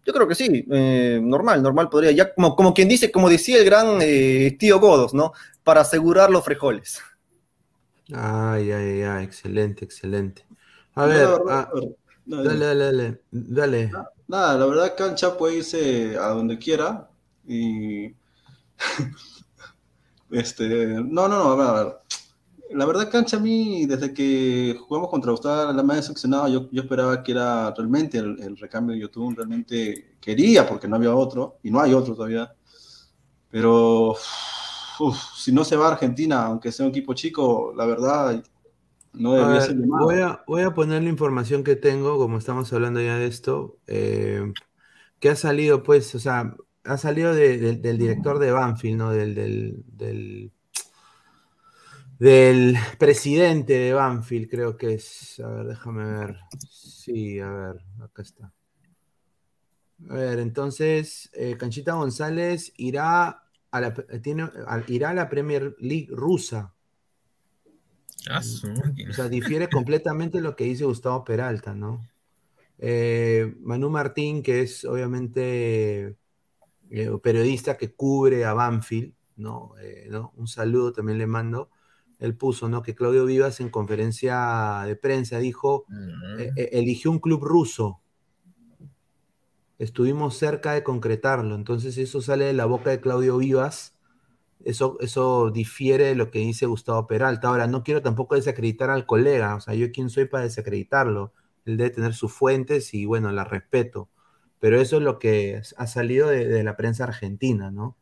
C: Yo creo que sí, eh, normal, normal podría, ya como, como quien dice, como decía el gran eh, tío Godos, ¿no? Para asegurar los frijoles.
A: Ay, ay, ay, excelente, excelente. A ver, ah, dale, dale, dale, dale.
E: Nada, la verdad Cancha puede irse a donde quiera y... este, no, no, no, a ver, a ver la verdad, Cancha, a mí, desde que jugamos contra Gustavo, la más decepcionado, yo, yo esperaba que era realmente el, recambio de YouTube, realmente quería, porque no había otro, y no hay otro todavía. Pero si no se va a Argentina, aunque sea un equipo chico, la verdad, no debería ser
A: voy a, voy a poner la información que tengo, como estamos hablando ya de esto, eh, que ha salido, pues, o sea, ha salido del director de Banfield, ¿no? del, del del presidente de Banfield, creo que es. A ver, déjame ver. Sí, a ver, acá está. A ver, entonces, eh, Canchita González irá a la, tiene, irá a la Premier League rusa.
D: Ah,
A: o sea, difiere completamente lo que dice Gustavo Peralta, ¿no? Eh, Manu Martín, que es obviamente eh, periodista que cubre a Banfield, ¿no? ¿no? Un saludo también le mando él puso, ¿no? Que Claudio Vivas en conferencia de prensa dijo, e, e, eligió un club ruso. Estuvimos cerca de concretarlo. Entonces eso sale de la boca de Claudio Vivas. Eso, eso difiere de lo que dice Gustavo Peralta. Ahora, no quiero tampoco desacreditar al colega. O sea, yo quién soy para desacreditarlo. Él debe tener sus fuentes y bueno, la respeto. Pero eso es lo que ha salido de la prensa argentina, ¿no?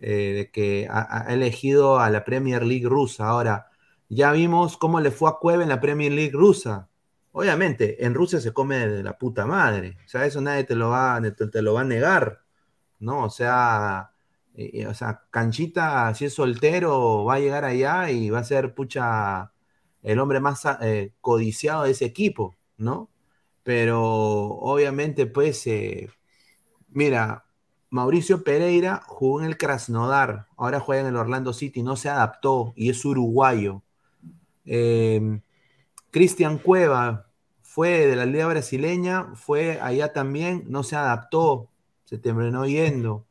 A: Eh, de que ha, elegido a la Premier League rusa. Ahora, ya vimos cómo le fue a Cueva en la Premier League rusa. Obviamente, en Rusia se come de la puta madre. O sea, eso nadie te lo va, te, lo va a negar. ¿No? O sea, eh, o sea, Canchita, si es soltero, va a llegar allá y va a ser pucha el hombre más eh, codiciado de ese equipo, ¿no? Pero obviamente, pues, mira, Mauricio Pereira jugó en el Krasnodar, ahora juega en el Orlando City, no se adaptó y es uruguayo. Em, Cristian Cueva fue de la Liga Brasileña, fue allá también, no se adaptó, se terminó yendo.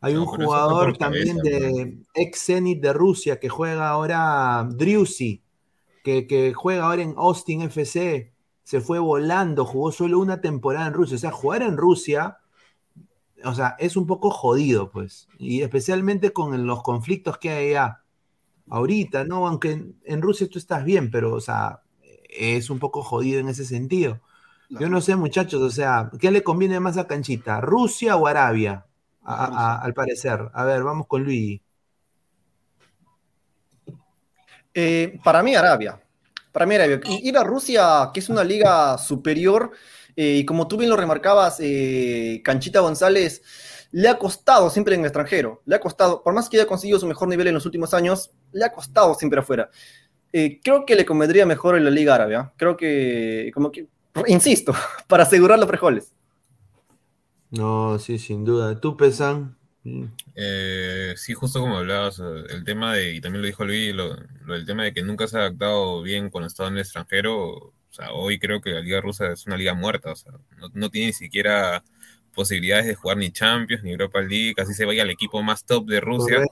A: Hay un jugador también de ex Zenit de Rusia que juega ahora Driussi, que, que juega ahora en Austin FC, se fue volando, jugó solo una temporada en Rusia. O sea, jugar en Rusia o sea, es un poco jodido, pues. Y especialmente con los conflictos que hay allá. Ahorita, ¿no? Aunque en, Rusia tú estás bien, pero, o sea, es un poco jodido en ese sentido. Yo no sé, muchachos, o sea, ¿qué le conviene más a Canchita? ¿Rusia o Arabia? al parecer. A ver, vamos con Luis.
C: Eh, para mí, Arabia. Para mí, Arabia. Ir a Rusia, que es una liga superior, eh, y como tú bien lo remarcabas, eh, Canchita González le ha costado siempre en el extranjero. Le ha costado, por más que haya conseguido su mejor nivel en los últimos años, le ha costado siempre afuera. Eh, creo que le convendría mejor en la Liga Árabe. ¿ah? Creo que, como que, insisto, para asegurar los frijoles.
A: No, sí, sin duda. ¿Tú, Pesan?
D: sí, justo como hablabas, el tema de, y también lo dijo Luis, lo, lo, el tema de que nunca se ha adaptado bien cuando estaba en el extranjero, o sea, hoy creo que la liga rusa es una liga muerta, o sea, no, tiene ni siquiera posibilidades de jugar ni Champions ni Europa League, así se vaya al equipo más top de Rusia.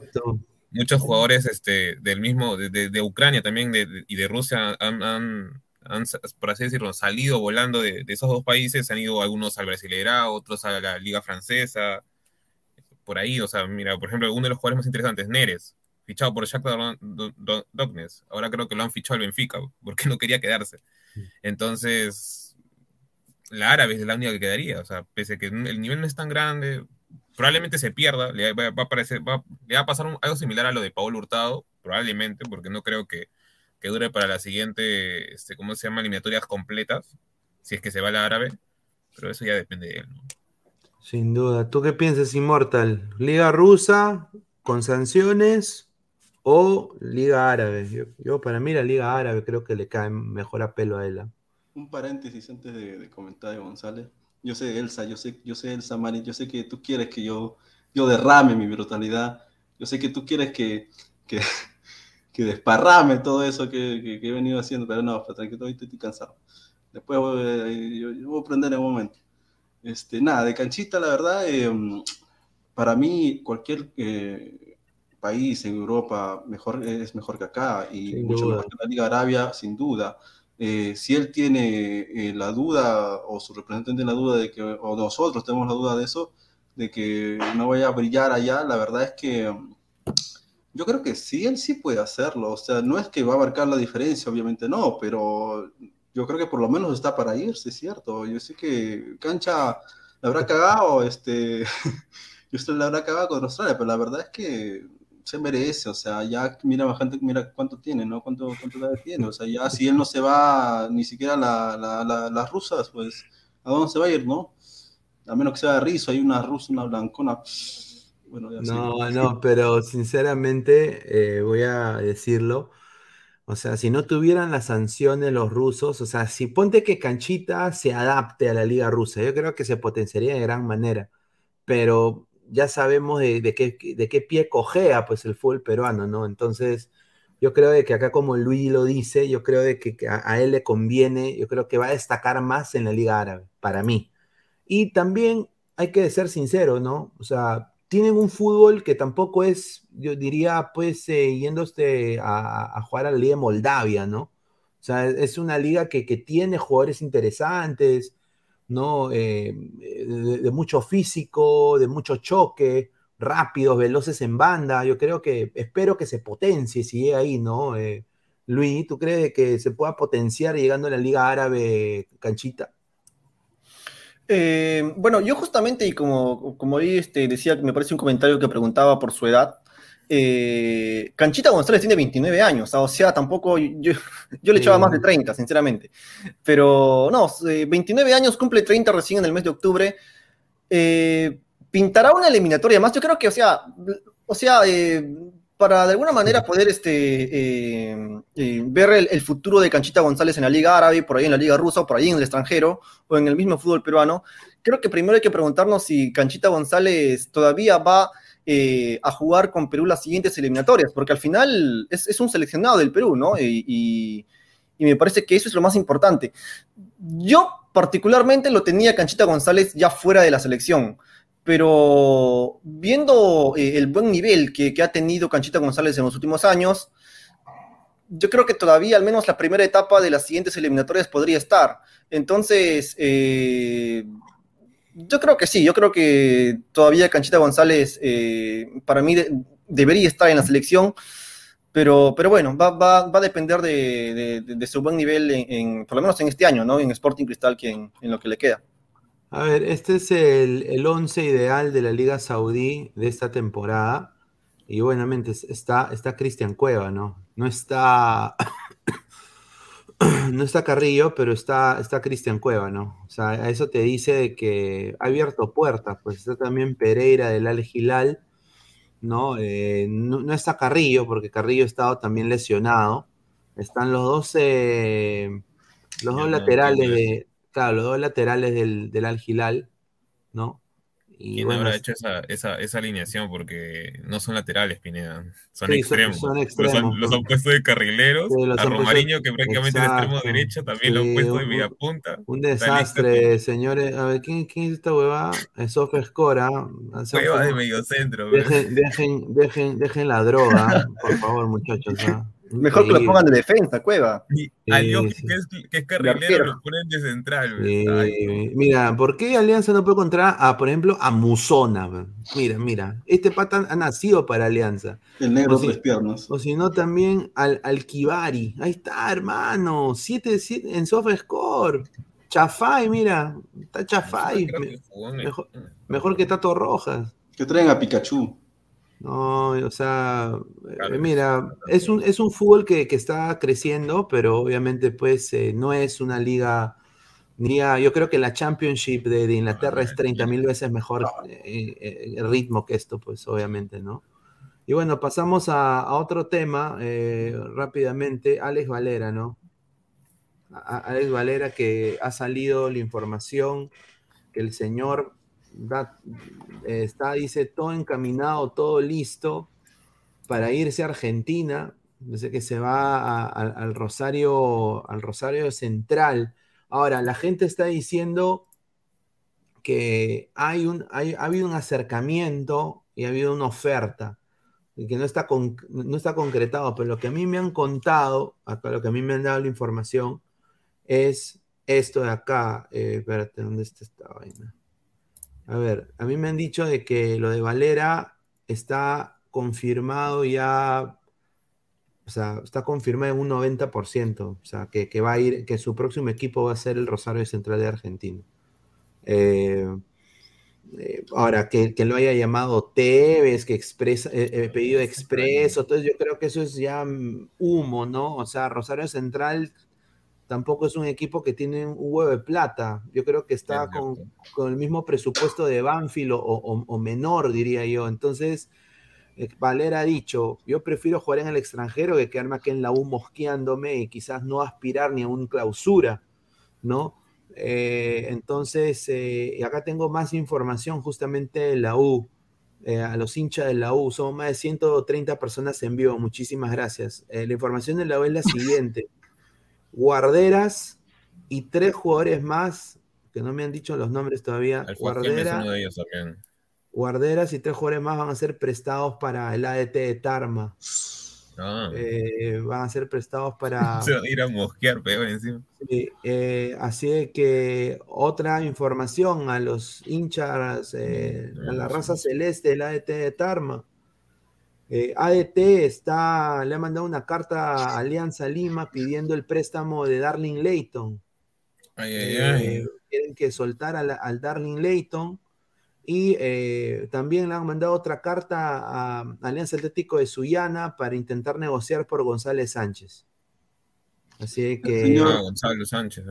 D: Muchos jugadores este, del mismo, de, Ucrania también y de Rusia han, han, por así decirlo, salido volando de, esos dos países, han ido algunos al Brasileirao, otros a la Liga Francesa, por ahí, o sea, mira, por ejemplo, uno de los jugadores más interesantes, Neres, fichado por Shakhtar Donetsk, ahora creo que lo han fichado al Benfica, porque no quería quedarse. Entonces, la árabe es la única que quedaría, o sea, pese a que el nivel no es tan grande, probablemente se pierda, le va, a, parecer, le va a pasar algo similar a lo de Paul Hurtado, probablemente, porque no creo que, que, dure para la siguiente, este, ¿cómo se llama? Eliminatorias completas, si es que se va la árabe, pero eso ya depende de él.
A: Sin duda. ¿Tú qué piensas, Immortal? ¿Liga rusa con sanciones o Liga Árabe? Yo, para mí la Liga Árabe creo que le cae mejor a pelo a él.
E: Un paréntesis antes de, de comentar González. Yo sé, Elsa, yo sé, yo sé, Elsa Mari, yo sé que tú quieres que yo, yo derrame mi brutalidad. Yo sé que tú quieres que, que, que desparrame todo eso que, que, he venido haciendo, pero no, tranquilo, estoy cansado. Después voy, yo, voy a aprender en un momento. Este, nada, de canchita, la verdad, em, para mí cualquier eh, país en Europa mejor, es mejor que acá y mucho mejor que la Liga Arabia, sin duda. Eh, si él tiene eh, la duda o su representante la duda de que, o nosotros tenemos la duda de eso, de que no vaya a brillar allá, la verdad es que yo creo que sí, él sí puede hacerlo. O sea, no es que va a marcar la diferencia, obviamente no, pero yo creo que por lo menos está para irse, ¿cierto? Yo sé que Cancha la habrá cagado, este, yo usted la habrá cagado con Australia, pero la verdad es que se merece, o sea, ya mira bastante, mira cuánto tiene, ¿no? Cuánto, cuánto tiene, o sea, ya si él no se va ni siquiera a la, las rusas, pues, ¿a dónde se va a ir, no? A menos que sea de rizo, hay una rusa, una blancona.
A: Bueno, ya no, no, pero sinceramente eh, voy a decirlo. O sea, si no tuvieran las sanciones los rusos, o sea, si ponte que Canchita se adapte a la liga rusa, yo creo que se potenciaría de gran manera. Pero ya sabemos de, qué, de qué pie cojea pues el fútbol peruano, ¿no? Entonces, yo creo de que acá como Luis lo dice, yo creo de que, a, él le conviene, yo creo que va a destacar más en la Liga Árabe, para mí. Y también hay que ser sincero, ¿no? O sea, tienen un fútbol que tampoco es, yo diría, pues, eh, yendo este a, jugar a la Liga Moldavia, ¿no? O sea, es una liga que, que tiene jugadores interesantes, ¿no? Eh, de, mucho físico, de mucho choque, rápidos, veloces en banda. Yo creo que, espero que se potencie si llega ahí, ¿no? Eh, Luis, ¿tú crees que se pueda potenciar llegando a la Liga Árabe canchita?
C: Eh, bueno, yo justamente, y como, como este, decía, me parece un comentario que preguntaba por su edad, eh, Canchita González tiene 29 años, o sea, tampoco yo, yo le echaba más de 30, sinceramente. Pero no, 29 eh, años, cumple 30 recién en el mes de octubre. Eh, pintará una eliminatoria más. Yo creo que, o sea, o sea para de alguna manera poder este, ver el, el, futuro de Canchita González en la Liga Árabe, por ahí en la Liga Rusa, por ahí en el extranjero, o en el mismo fútbol peruano, creo que primero hay que preguntarnos si Canchita González todavía va eh, a jugar con Perú las siguientes eliminatorias, porque al final es, un seleccionado del Perú, ¿no? Y, me parece que eso es lo más importante. Yo particularmente lo tenía Canchita González ya fuera de la selección, pero viendo eh, el buen nivel que, ha tenido Canchita González en los últimos años, yo creo que todavía al menos la primera etapa de las siguientes eliminatorias podría estar. Entonces, eh, yo creo que sí, yo creo que todavía Canchita González eh, para mí debería estar en la selección, pero, pero bueno, va, a depender de, su buen nivel, en, por lo menos en este año, ¿no? En Sporting Cristal, que en, lo que le queda.
A: A ver, este es el, el once ideal de la Liga Saudí de esta temporada. Y buenamente está, está Cristian Cueva, ¿no? No está no está Carrillo, pero está, está Cristian Cueva, ¿no? O sea, a eso te dice que ha abierto puertas, pues está también Pereira del Al Gilal, ¿no? Eh, ¿no? está Carrillo, porque Carrillo ha estado también lesionado. Están los dos, eh, los dos laterales de, claro, los dos laterales del, del Al Gilal, ¿no?
D: Y ¿Quién habrá hecho esa, esa, esa, alineación? Porque no son laterales, Pineda, son extremos. Son, extremos. Los, han puesto de carrileros, a Romariño, que prácticamente es extremo derecho, también lo han puesto de media punta.
A: Un desastre, señores. A ver, ¿quién, quién es esta hueva? Es Escora.
D: Hueva de medio centro.
A: Dejen, dejen, dejen, dejen, la droga, por favor, muchachos.
C: Mejor que lo pongan de defensa, Cueva.
D: Y a que, es, que es carrilero, lo ponen de central.
A: mira, ¿por qué Alianza no puede encontrar a, por ejemplo, a Musona? Mira, mira, este pata ha nacido para Alianza.
E: El negro de tres piernas.
A: O si no, también al, al Kibari. Ahí está, hermano. 7 en soft score. Chafai, mira. Está Chafai. Mejor, mejor que Tato Rojas.
E: Que traen a Pikachu.
A: No, o sea, eh, mira, es un, es un fútbol que, está creciendo, pero obviamente pues eh, no es una liga, yo creo que la Championship de, Inglaterra es 30 mil veces mejor eh, ritmo que esto, pues obviamente, ¿no? Y bueno, pasamos a, otro tema rápidamente, Alex Valera, ¿no? Alex Valera que ha salido la información que el señor está, dice, todo encaminado, todo listo para irse a Argentina. Dice que se va al Rosario, al Rosario Central. Ahora, la gente está diciendo que hay un, ha habido un acercamiento y ha habido una oferta y que no está, no está concretado, pero lo que a mí me han contado, acá lo que a mí me han dado la información, es esto de acá. Eh, espérate, ¿dónde está esta vaina? A ver, a mí me han dicho de que lo de Valera está confirmado ya, o sea, está confirmado en un 90%, o sea, que, va a ir, que su próximo equipo va a ser el Rosario Central de Argentina. Eh, eh, ahora, que, lo haya llamado Tevez, que expresa, eh, pedido expreso, entonces yo creo que eso es ya mm, humo, ¿no? O sea, Rosario Central tampoco es un equipo que tiene un huevo de plata. Yo creo que está con, el mismo presupuesto de Banfield o, menor, diría yo. Entonces, eh, Valera ha dicho, yo prefiero jugar en el extranjero que quedarme aquí en la U mosqueándome y quizás no aspirar ni a un clausura, ¿no? Eh, entonces, eh, acá tengo más información justamente de la U. a los hinchas de la U, somos más de 130 personas en vivo, muchísimas gracias. la información de la U es la siguiente guarderas y tres jugadores más, que no me han dicho los nombres todavía. Guarderas y tres jugadores más van a ser prestados para el ADT de Tarma. Ah. Eh, van a ser prestados para.
D: Se van a ir a mosquear peor encima.
A: Eh, así que otra información a los hinchas, eh, a la raza celeste del ADT de Tarma. Eh, ADT está, le ha mandado una carta a Alianza Lima pidiendo el préstamo de Darling Layton. Eh, quieren que soltar al, Darling Layton. Y eh, también le han mandado otra carta a Alianza Atlético de Sullana para intentar negociar por González Sánchez. Así que.
D: Señor... González Sánchez.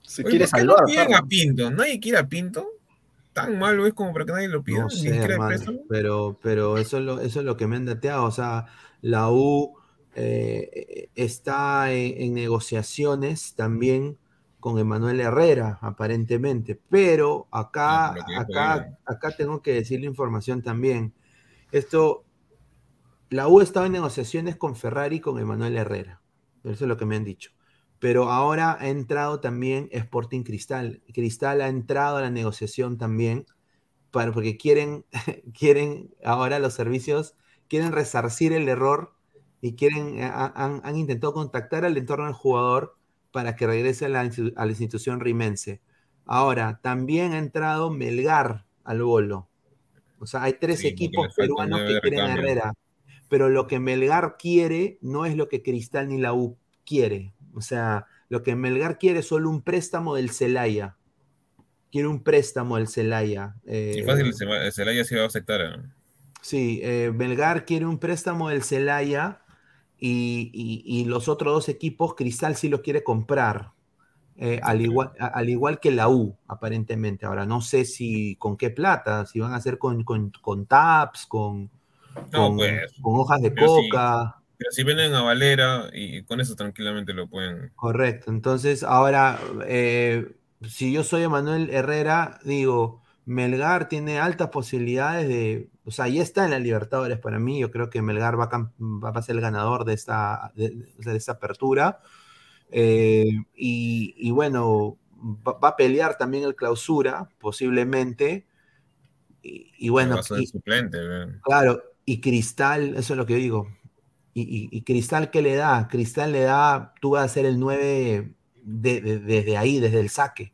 D: Se quiere salvar. No a Pinto? ¿Nadie quiere a Pinto? Tan malo es como para que nadie lo pida.
A: pero, pero eso, es lo, eso es lo que me han dateado. O sea, la U eh, está en, negociaciones también con Emanuel Herrera, aparentemente. Pero acá, acá, acá tengo que decir la información también. Esto, la U estaba en negociaciones con Ferrari y con Emanuel Herrera. Eso es lo que me han dicho pero ahora ha entrado también Sporting Cristal. Cristal ha entrado a la negociación también, para, porque quieren, quieren ahora los servicios, quieren resarcir el error y quieren, eh, han, intentado contactar al entorno del jugador para que regrese a la, institución rimense. Ahora, también ha entrado Melgar al bolo. O sea, hay tres equipos peruanos que quieren a Herrera. Pero lo que Melgar quiere no es lo que Cristal ni la U quiere. O sea, lo que Melgar quiere es solo un préstamo del Celaya. Quiere un préstamo del Celaya.
D: y fácil, el Celaya sí va a aceptar. ¿eh?
A: Sí, eh, Melgar quiere un préstamo del Celaya y, los otros dos equipos, Cristal sí lo quiere comprar. Eh, al, igual, al igual que la U, aparentemente. Ahora, no sé si con qué plata, si van a hacer con, con, taps, con,
D: pues,
A: con, hojas de coca.
D: Pero si vienen a Valera y con eso tranquilamente lo pueden.
A: Correcto. Entonces, ahora, eh, si yo soy Emanuel Herrera, digo, Melgar tiene altas posibilidades de. O sea, ya está en la Libertadores para mí. Yo creo que Melgar va a, va a ser el ganador de esta, de, esta apertura. Eh, y, bueno, va, a pelear también el clausura, posiblemente. Y, bueno.
D: suplente,
A: claro, y Cristal, eso es lo que digo Y, Cristal, ¿qué le da? Cristal le da, tú vas a ser el 9 desde ahí, desde el saque.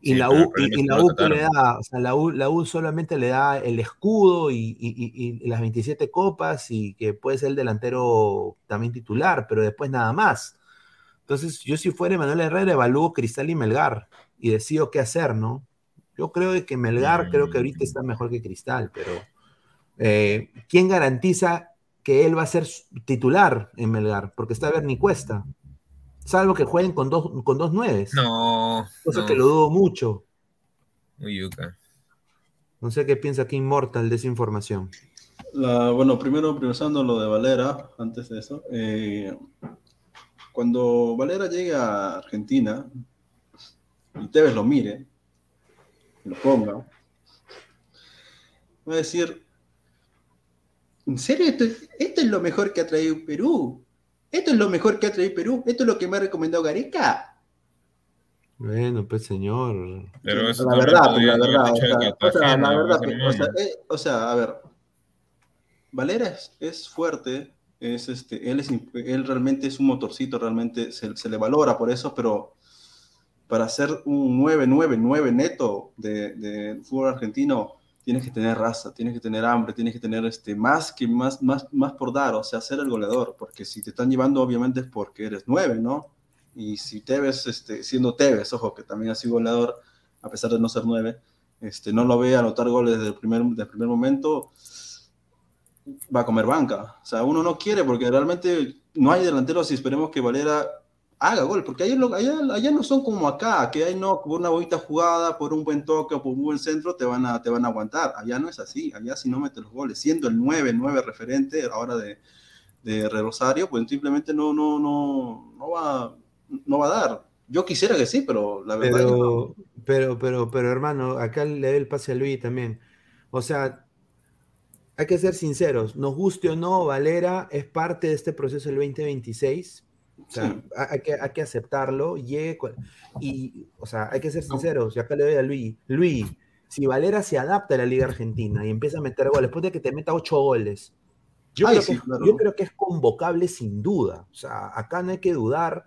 A: Y la U, y, la U le da, o sea, la U, la U solamente le da el escudo y, las 27 copas y que puede ser el delantero también titular, pero después nada más. Entonces, yo si fuera Manuel Herrera, evalúo Cristal y Melgar y decido qué hacer, ¿no? Yo creo que Melgar, creo que ahorita está mejor que Cristal, pero eh, ¿quién garantiza que él va a ser titular en Melgar? Porque está Berni Cuesta. Salvo que jueguen con dos, con dos nueves.
D: No.
A: Cosa que lo dudo mucho.
D: Muy yuca.
A: No sé qué piensa aquí Inmortal de esa información.
E: bueno, primero priorizando lo de Valera, antes de eso. Eh, cuando Valera llegue a Argentina y Tevez lo mire, lo ponga, va a decir, ¿en serio esto, esto es lo mejor que ha traído Perú? ¿Esto es lo mejor que ha traído Perú? ¿Esto es lo que me ha recomendado Gareca?
A: Bueno, pues señor.
E: Pero la verdad, la verdad, o sea, la verdad, o sea, a ver, Valera es fuerte, es este, él, es, él realmente es un motorcito, realmente se, se le valora por eso, pero para ser un 9-9-9 neto del de fútbol argentino, tienes que tener raza, tienes que tener hambre, tienes que tener este, más que más, más, más por dar, o sea, ser el goleador, porque si te están llevando obviamente es porque eres 9, ¿no? Y si te ves este, siendo Tevez, ojo, que también ha sido goleador, a pesar de no ser 9, este, no lo ve anotar goles desde el primer, desde el primer momento, va a comer banca. O sea, uno no quiere porque realmente no hay delanteros y esperemos que Valera haga gol, porque allá, allá, no son como acá, que hay no, por una bonita jugada, por un buen toque o por un buen centro te van a, te van a aguantar. Allá no es así, allá si no metes los goles, siendo el 9, 9 referente ahora de, de Rosario, pues simplemente no, no, no, no, va, no va a dar. Yo quisiera que sí, pero la verdad.
A: Pero, pero, pero, pero, hermano, acá le doy el pase a Luis también. O sea, hay que ser sinceros, nos guste o no, Valera es parte de este proceso del 2026. O sea, hay, que, hay que aceptarlo. y, o sea, hay que ser sinceros. Y acá le doy a Luis. Luis, si Valera se adapta a la Liga Argentina y empieza a meter goles, después de que te meta ocho goles, yo, creo, que, yo creo que es convocable sin duda. O sea, acá no hay que dudar,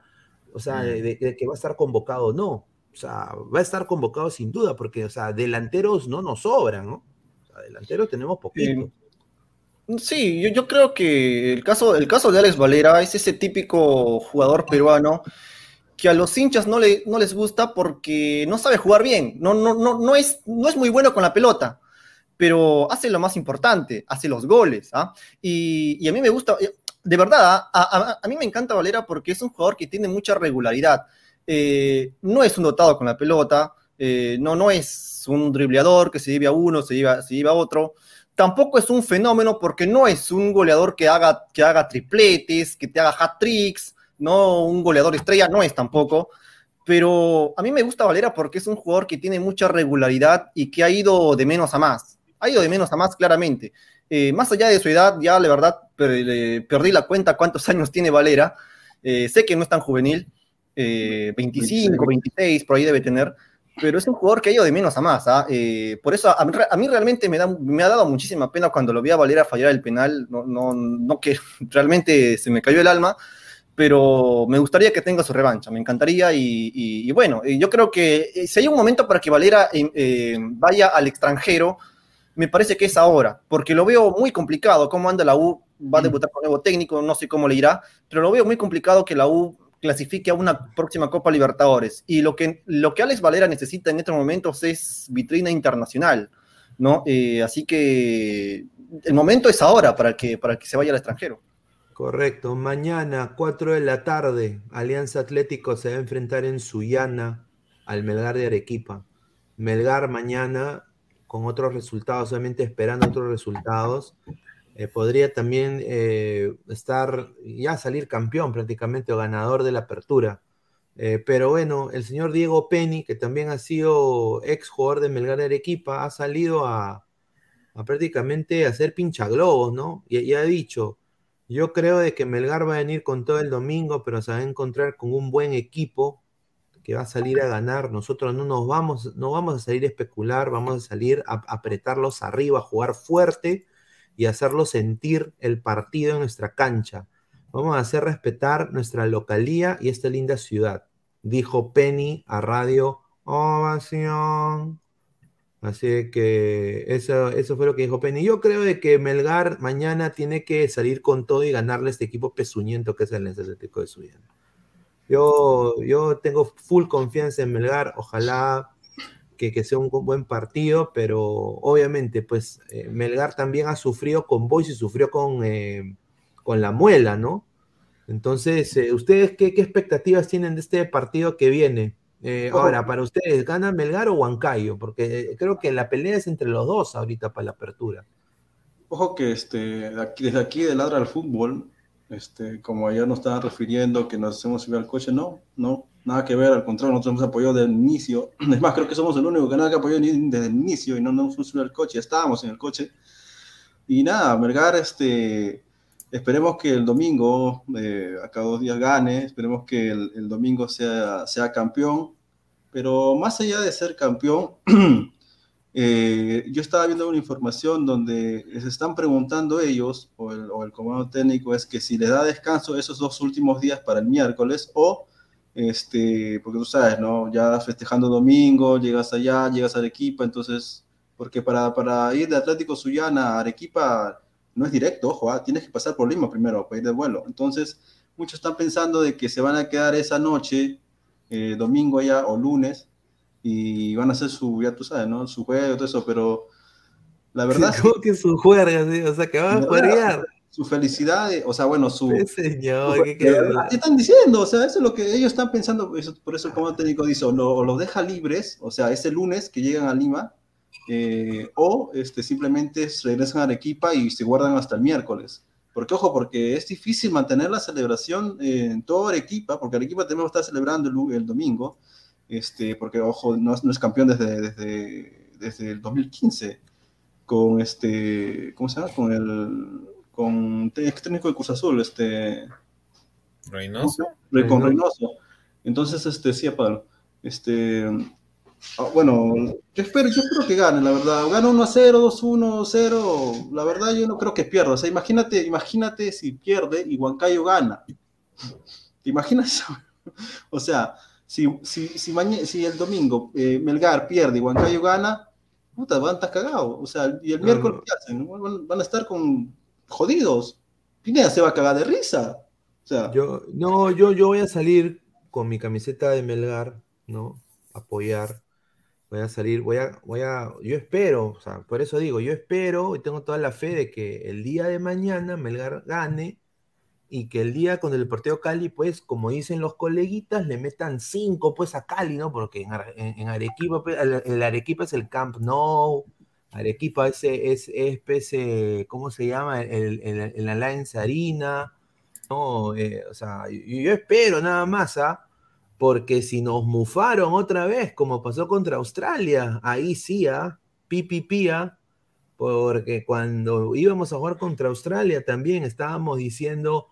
A: o sea, de, de, que va a estar convocado o no. O sea, va a estar convocado sin duda, porque, o sea, delanteros no nos sobran, ¿no? O sea, delanteros tenemos poquitos.
C: Sí, yo, creo que el caso, el caso de Alex Valera es ese típico jugador peruano que a los hinchas no, le, no les gusta porque no sabe jugar bien, no, no, no, no, es, no es muy bueno con la pelota, pero hace lo más importante, hace los goles. ¿ah? Y, a mí me gusta, eh, de verdad, ¿ah? a, mí me encanta Valera porque es un jugador que tiene mucha regularidad. Eh, no es un dotado con la pelota, eh, no, no es un dribleador que se lleve a uno, se lleva, se lleva a otro tampoco es un fenómeno porque no es un goleador que haga, que haga tripletes, que te haga hat-tricks, no un goleador estrella, no es tampoco. Pero a mí me gusta Valera porque es un jugador que tiene mucha regularidad y que ha ido de menos a más. Ha ido de menos a más claramente. Eh, más allá de su edad, ya la verdad perdí la cuenta cuántos años tiene Valera. Eh, sé que no es tan juvenil, 25, eh, 26, por ahí debe tener pero es un jugador que ha ido de menos a más. ¿ah? Eh, por eso a mí, realmente me, da, me ha dado muchísima pena cuando lo vi a Valera fallar el penal. No, no, no que realmente se me cayó el alma, pero me gustaría que tenga su revancha, me encantaría. Y, bueno, eh, yo creo que eh, si hay un momento para que Valera vaya al extranjero, me parece que es ahora, porque lo veo muy complicado. ¿Cómo anda la U? Va a debutar con nuevo técnico, no sé cómo le irá, pero lo veo muy complicado que la U clasifique a una próxima Copa Libertadores. Y lo que, lo que Alex Valera necesita en estos momentos es vitrina internacional, ¿no? Eh, así que el momento es ahora para que, para que se vaya al extranjero.
A: Correcto. Mañana, 4 de la tarde, Alianza Atlético se va a enfrentar en Sullana al Melgar de Arequipa. Melgar mañana con otros resultados, obviamente esperando otros resultados. Eh, podría también eh, estar, ya salir campeón prácticamente o ganador de la apertura. Eh, pero bueno, el señor Diego Penny, que también ha sido ex jugador de Melgar de Arequipa, ha salido a, prácticamente hacer pinchaglobos, ¿no? Y, ha dicho, yo creo de que Melgar va a venir con todo el domingo, pero se va a encontrar con un buen equipo que va a salir a ganar. Nosotros no nos vamos, no vamos a salir a especular, vamos a salir a apretarlos arriba, a jugar fuerte y hacerlo sentir el partido en nuestra cancha. Vamos a hacer respetar nuestra localía y esta linda ciudad, dijo Penny a Radio Ovación. Así que eso, eso fue lo que dijo Penny. Yo creo de que Melgar mañana tiene que salir con todo y ganarle a este equipo pezuñento que es el Atlético de Suyana. Yo, yo tengo full confianza en Melgar. Ojalá que, que sea un buen partido, pero obviamente, pues eh, Melgar también ha sufrido con Boys y sufrió con, eh, con la muela, ¿no? Entonces, eh, ¿ustedes qué, qué, expectativas tienen de este partido que viene? ahora, para ustedes, ¿gana Melgar o Huancayo? Porque creo que la pelea es entre los dos ahorita para la apertura.
E: Ojo que este, desde aquí de Ladra al Fútbol, este, como ayer nos estaban refiriendo que nos hacemos subir al coche, no, no, nada que ver, al contrario, nosotros hemos apoyado desde el inicio, es más, creo que somos el único canal que apoyó desde el inicio y no nos subido al coche, estábamos en el coche, y nada, Melgar, este, esperemos que el domingo, eh, a cada dos días gane, esperemos que el, el domingo sea, sea campeón, pero más allá de ser campeón, Eh, yo estaba viendo una información donde se están preguntando ellos, o el, o el, comando técnico, es que si le da descanso esos dos últimos días para el miércoles, o, este, porque tú sabes, ¿no? Ya festejando domingo, llegas allá, llegas a Arequipa, entonces, porque para, para ir de Atlético Suyana a Arequipa no es directo, ojo, ¿ah? tienes que pasar por Lima primero para ir de vuelo. Entonces, muchos están pensando de que se van a quedar esa noche, eh, domingo allá o lunes, y van a hacer su, ya tú sabes, ¿no? Su juego, todo eso, pero la verdad...
A: ¿Cómo que su? O sea, que van a jugar.
E: Su felicidad, o sea, bueno, su...
A: señor,
E: su, ¿qué, están diciendo? O sea, eso es lo que ellos están pensando, eso, por eso el comando técnico dice, o los lo deja libres, o sea, ese lunes que llegan a Lima, eh, o este, simplemente regresan a Arequipa y se guardan hasta el miércoles. Porque, ojo, porque es difícil mantener la celebración en toda Arequipa, porque Arequipa tenemos estar celebrando el, el domingo, este, porque ojo, no, no es campeón desde, desde, desde, el 2015, con este, ¿cómo se llama? Con el, con técnico de Cruz Azul, este...
D: Reynoso.
E: Con Reynoso. Entonces, este, sí, Pablo, este, ah, bueno, yo espero, yo espero que gane, la verdad. Gana 1 a 0, 2 1, 0. La verdad, yo no creo que pierda. O sea, imagínate, imagínate si pierde y Huancayo gana. ¿Te imaginas? o sea, si, si, si, si el domingo eh, Melgar pierde y Huancayo gana, puta, van a estar cagados. O sea, y el miércoles, ¿qué hacen? Van, van, a estar con jodidos. Pineda se va a cagar de risa. O sea,
A: yo, no, yo, yo voy a salir con mi camiseta de Melgar, ¿no? Apoyar. Voy a salir, voy a, voy a, yo espero, o sea, por eso digo, yo espero y tengo toda la fe de que el día de mañana Melgar gane y que el día con el partido Cali, pues, como dicen los coleguitas, le metan cinco, pues, a Cali, ¿no? Porque en, en, Arequipa, pues, el, Arequipa es el Camp Nou, Arequipa es, es, es, ¿cómo se llama? El, el, el Alliance Arena, ¿no? Eh, o sea, yo, espero nada más, ¿ah? Porque si nos mufaron otra vez, como pasó contra Australia, ahí sí, ¿ah? Pipipía, porque cuando íbamos a jugar contra Australia también estábamos diciendo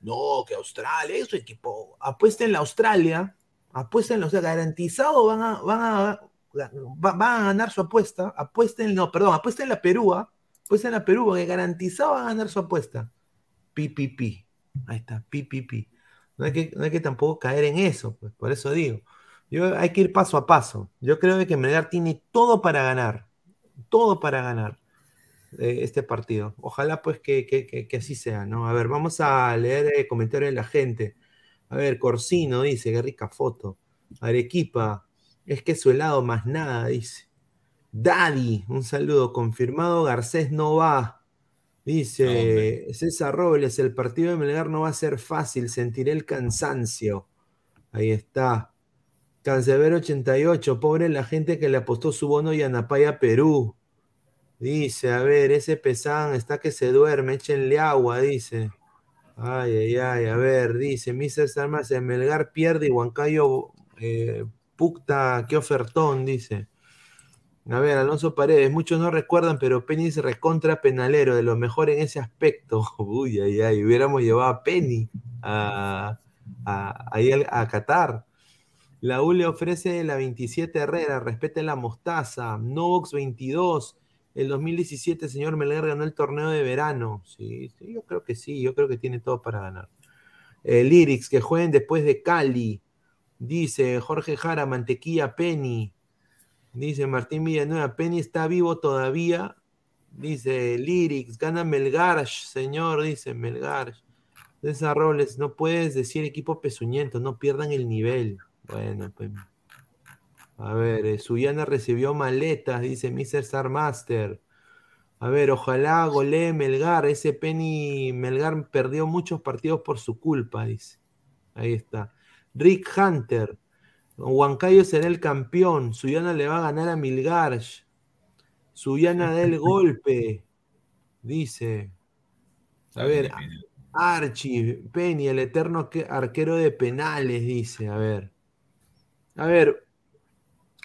A: no, que Australia es su equipo. Apuesta en la Australia, apuesta en la Australia, garantizado van a, van a, van a ganar su apuesta. Apuesten, no, perdón, apuesta en la Perú, apuesta en la Perú, que garantizado van a ganar su apuesta. PPP. Ahí está, PPP. No hay que, no hay que tampoco caer en eso, pues, por eso digo. Yo, hay que ir paso a paso. Yo creo que Melgar tiene todo para ganar. Todo para ganar este partido. Ojalá pues que, que, que, así sea, ¿no? A ver, vamos a leer el comentario de la gente. A ver, Corsino dice, qué rica foto. Arequipa, es que su helado más nada, dice. Daddy, un saludo, confirmado, Garcés no va. Dice César Robles, el partido de Melgar no va a ser fácil, sentiré el cansancio. Ahí está. Cancerbero 88, pobre la gente que le apostó su bono y Anapaya Perú. Dice, a ver, ese pesán está que se duerme, échenle agua, dice. Ay, ay, ay, a ver, dice, Mr. Sarmas, Melgar pierde y Huancayo eh, pucta, qué ofertón, dice. A ver, Alonso Paredes, muchos no recuerdan, pero Penny es recontra penalero, de lo mejor en ese aspecto. Uy, ay, ay, hubiéramos llevado a Penny a, a, a, Qatar. La U le ofrece la 27 Herrera, respete la mostaza. Novox 22. el 2017 señor Melgar ganó el torneo de verano. Sí, yo creo que sí, yo creo que tiene todo para ganar. Eh, Lyrics, que jueguen después de Cali. Dice Jorge Jara, Mantequilla Penny. Dice Martín Villanueva, Penny está vivo todavía. Dice Lyrics, gana Melgar, señor, dice Melgar. César Robles, no puedes decir equipo pezuñento, no pierdan el nivel. Bueno, pues. A ver, eh, Suyana recibió maletas, dice Mr. Star Master. A ver, ojalá golee Melgar. Ese Penny Melgar perdió muchos partidos por su culpa, dice. Ahí está. Rick Hunter. Huancayo será el campeón. Suyana le va a ganar a Milgar. Suyana del golpe. Dice. A ver, Archie, Penny, el eterno arquero de penales, dice. A ver. A ver,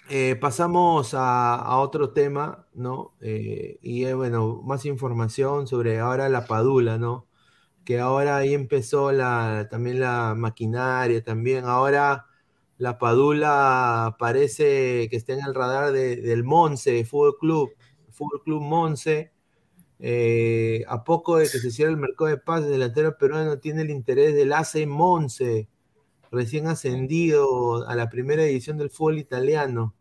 A: eh, pasamos a, otro tema, ¿no? Eh, y bueno, más información sobre ahora la Padula, ¿no? Que ahora ahí empezó la, también la maquinaria, también ahora la Padula parece que está en el radar del Monse, Fútbol Club, Fútbol Club Monse. Eh, a poco de que se cierre el mercado de pases, el delantero peruano tiene el interés del AC Monse, recién ascendido a la primera edición del fútbol italiano.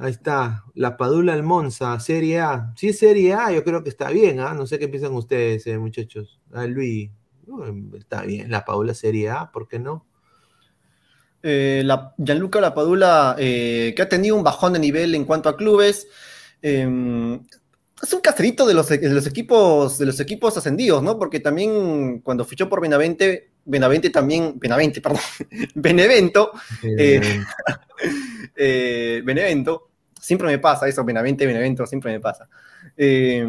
A: Ahí está, la Padula Almonza, Serie A. Es Serie A, yo creo que está bien, ¿ah? No sé qué piensan ustedes, eh, muchachos. Ah, Luis, está bien, la Padula Serie A, ¿por qué no?
C: Eh, la, Gianluca Lapadula, eh, que ha tenido un bajón de nivel en cuanto a clubes. Em, es un caserito de los, equipos, de los equipos ascendidos, ¿no? Porque también cuando fichó por Benavente, Benavente también, Benavente, perdón, Benevento, Benevento, Siempre me pasa eso, Benavente, Benevento, siempre me pasa. Eh,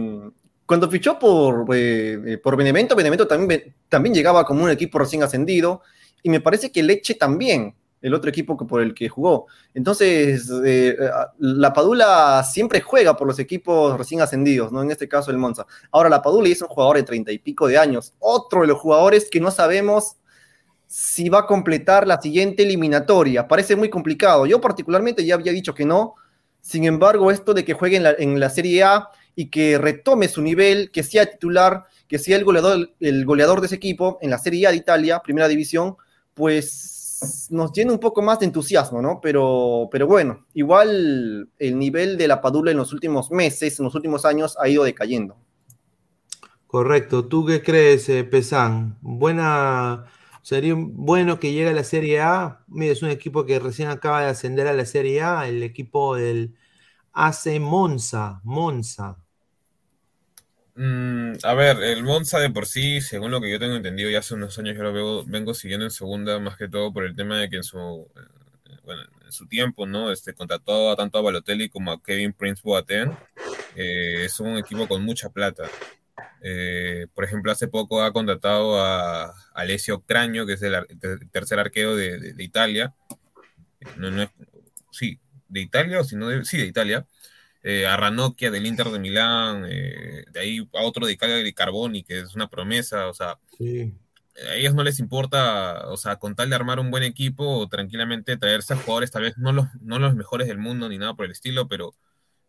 C: cuando fichó por, eh, por Benevento, Benevento también, también llegaba como un equipo recién ascendido, y me parece que Leche también, el otro equipo que por el que jugó. Entonces, eh, la Padula siempre juega por los equipos recién ascendidos, ¿no? En este caso el Monza. Ahora, la Padula es un jugador de treinta y pico de años, otro de los jugadores que no sabemos si va a completar la siguiente eliminatoria. Parece muy complicado. Yo particularmente ya había dicho que no, sin embargo, esto de que juegue en la, Serie A y que retome su nivel, que sea titular, que sea el goleador, el goleador de ese equipo en la Serie A de Italia, primera división, pues nos llena un poco más de entusiasmo, ¿no? Pero, pero bueno, igual el nivel de la Padula en los últimos meses, en los últimos años, ha ido decayendo.
A: Correcto. ¿Tú qué crees, eh, Pesán? Buena. Sería bueno que llegue a la Serie A. Mira, es un equipo que recién acaba de ascender a la Serie A, el equipo del AC Monza. Monza.
D: Mm, a ver, el Monza de por sí, según lo que yo tengo entendido, ya hace unos años yo lo vengo siguiendo en segunda, más que todo por el tema de que en su, eh, bueno, en su tiempo, ¿no? Este, contrató tanto a Balotelli como a Kevin Prince Boateng. Eh, es un equipo con mucha plata. Eh, por ejemplo, hace poco ha contratado a Alessio Craño, que es el, tercer arquero de, Italia. sí, de Italia, o si no, de, sí, de Italia. Eh, a Ranocchia del Inter de Milán, eh, de ahí a otro de de Carboni, que es una promesa, o sea, a ellos no les importa, o sea, con tal de armar un buen equipo, tranquilamente traerse a jugadores, tal vez no los, no los mejores del mundo ni nada por el estilo, pero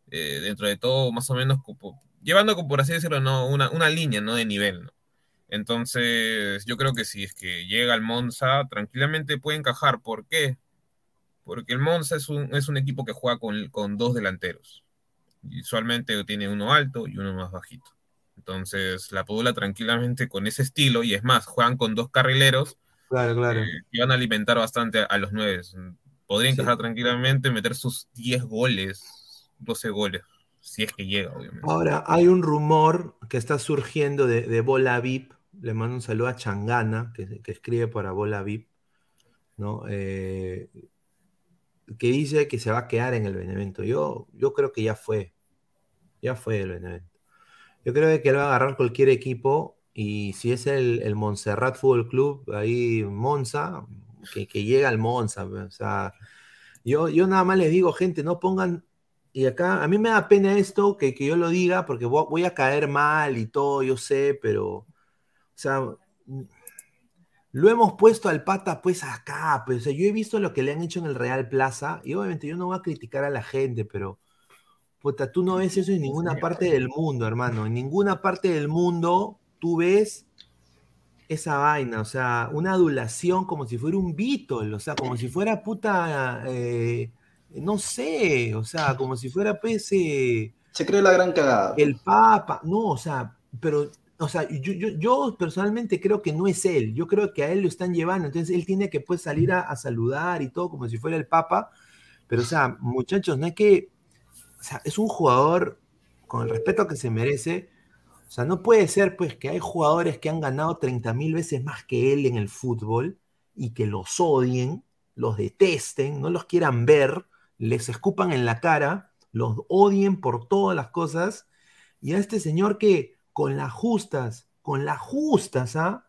D: dentro de todo, más o menos llevando, por así decirlo, ¿no? una, una línea ¿no? de nivel. ¿no? Entonces, yo creo que si es que llega al Monza, tranquilamente puede encajar. ¿Por qué? Porque el Monza es un, es un equipo que juega con, con dos delanteros. Usualmente tiene uno alto y uno más bajito. Entonces, la Padula tranquilamente con ese estilo, y es más, juegan con dos carrileros
A: claro, claro.
D: Eh, y van a alimentar bastante a, los nueve. Podría encajar tranquilamente, meter sus 10 goles, 12 goles si es que llega, obviamente.
A: Ahora, hay un rumor que está surgiendo de, Bola VIP. Le mando un saludo a Changana, que, escribe para Bola VIP, ¿no? Eh, que dice que se va a quedar en el Benevento. Yo, yo creo que ya fue. Ya fue el Benevento. Yo creo que él va a agarrar cualquier equipo y si es el, el Montserrat Fútbol Club, ahí Monza, que, que llega al Monza. O sea, yo, yo nada más les digo, gente, no pongan y acá, a mí me da pena esto, que, yo lo diga, porque voy, a caer mal y todo, yo sé, pero, o sea, lo hemos puesto al pata pues acá, pues, o sea, yo he visto lo que le han hecho en el Real Plaza, y obviamente yo no voy a criticar a la gente, pero puta, tú no ves eso en ninguna parte del mundo, hermano. En ninguna parte del mundo tú ves esa vaina, o sea, una adulación como si fuera un Beatle, o sea, como si fuera puta, eh, no sé, o sea, como si fuera pues...
E: Se cree la gran cagada.
A: El Papa, no, o sea, pero, o sea, yo, yo, personalmente creo que no es él, yo creo que a él lo están llevando, entonces él tiene que pues salir a, saludar y todo como si fuera el Papa, pero o sea, muchachos, no hay que, o sea, es un jugador con el respeto que se merece, o sea, no puede ser pues que hay jugadores que han ganado 30 mil veces más que él en el fútbol y que los odien, los detesten, no los quieran ver, les escupan en la cara, los odien por todas las cosas. Y a este señor que con las justas, con las justas, ¿ah?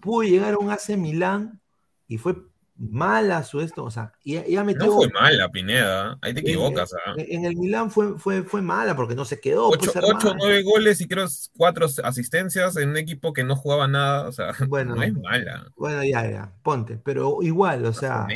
A: pudo llegar a un AC Milán y fue mala su esto, o sea, ya, metió...
D: No fue mala, Pineda, ahí te equivocas. ¿ah?
A: En, el Milán fue, fue, fue mala porque no se quedó.
D: 8 o 9 goles y creo 4 asistencias en un equipo que no jugaba nada, o sea, bueno, no es mala.
A: Bueno, ya, ya, ponte, pero igual, o sea,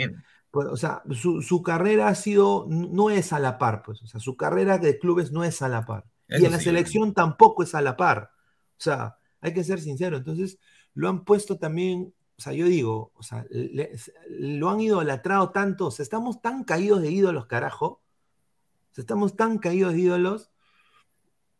A: pues, o sea, su, su, carrera ha sido, no es a la par, pues, o sea, su carrera de clubes no es a la par. Y en la selección tampoco es a la par. O sea, hay que ser sincero. Entonces, lo han puesto también o sea, yo digo, o sea, lo han idolatrado tanto, o sea, estamos tan caídos de ídolos, carajo. O sea, estamos tan caídos de ídolos.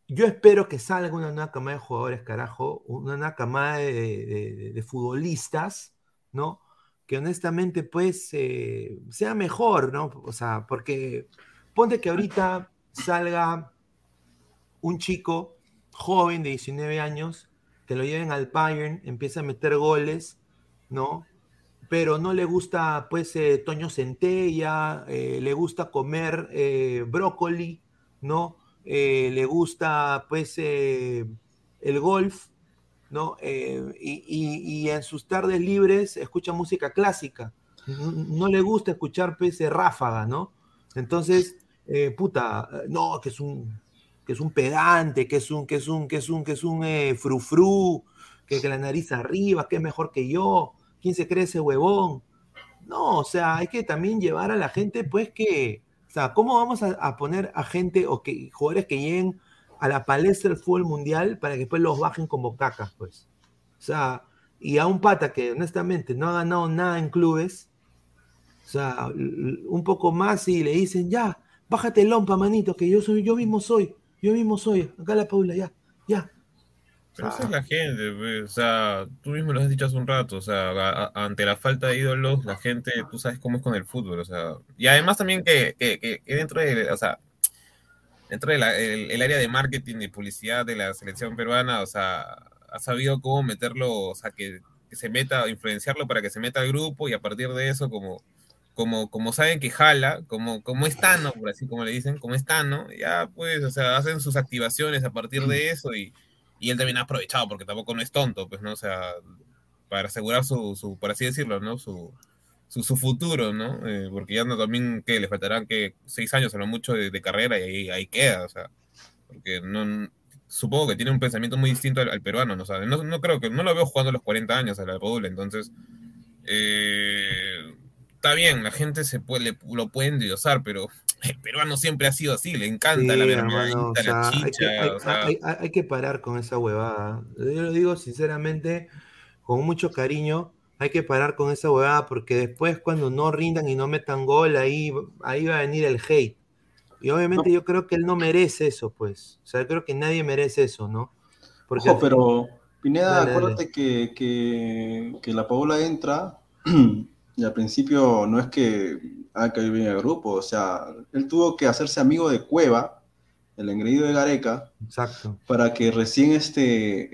A: Yo espero que salga una nueva camada de jugadores, carajo, una nueva camada de, futbolistas, ¿no? Que honestamente, pues, eh, sea mejor, ¿no? O sea, porque ponte que ahorita salga un chico joven de 19 años, que lo lleven al Bayern, empieza a meter goles ¿no? Pero no le gusta, pues, eh, Toño Centella, eh, le gusta comer eh, brócoli, ¿no? le gusta, pues, el golf, ¿no? Y, en sus tardes libres escucha música clásica. No, le gusta escuchar, pues, ráfaga, ¿no? Entonces, puta, no, que es un que es un pedante, que es un, que es un, que es un, que es un frufru, que, que la nariz arriba, que es mejor que yo. ¿Quién se cree ese huevón? No, o sea, hay que también llevar a la gente, pues que, o sea, ¿cómo vamos a, poner a gente o que jugadores que lleguen a la palestra del fútbol mundial para que después los bajen como cacas, pues? O sea, y a un pata que honestamente no ha ganado nada en clubes, o sea, un poco más y le dicen, ya, bájate el lompa, manito, que yo soy, yo mismo soy, yo mismo soy, acá la Paula, ya, ya,
D: pero esa es la gente, o sea, tú mismo lo has dicho hace un rato, o sea, ante la falta de ídolos, la gente, tú sabes cómo es con el fútbol, o sea, y además también que, que, que, dentro de, o sea, dentro del el, área de marketing y publicidad de la selección peruana, o sea, ha sabido cómo meterlo, o sea, que, se meta, influenciarlo para que se meta al grupo y a partir de eso, como, como, como saben que jala, como, como es Tano, por así como le dicen, como es Tano, ya pues, o sea, hacen sus activaciones a partir de eso y y él también ha aprovechado, porque tampoco no es tonto, pues, ¿no? O sea, para asegurar su, su por así decirlo, ¿no? Su, su, futuro, ¿no? Eh, porque ya no también, que Le faltarán, que Seis años a lo mucho de, carrera y ahí, ahí, queda, o sea, porque no... Supongo que tiene un pensamiento muy distinto al, peruano, ¿no? O no, no, creo que, no lo veo jugando a los 40 años a la Padula, entonces, eh, está bien, la gente se puede, lo puede endiosar, pero el peruano siempre ha sido así, le encanta la vermadita, la chicha.
A: Hay que, parar con esa huevada. Yo lo digo sinceramente, con mucho cariño, hay que parar con esa huevada porque después cuando no rindan y no metan gol, ahí, ahí va a venir el hate. Y obviamente yo creo que él no merece eso, pues. O sea, creo que nadie merece eso, ¿no?
E: Porque pero Pineda, acuérdate Que, que, que la Paola entra y al principio no es que ah, que bien el grupo, o sea, él tuvo que hacerse amigo de Cueva, el engreído de Gareca,
A: Exacto.
E: para que recién este,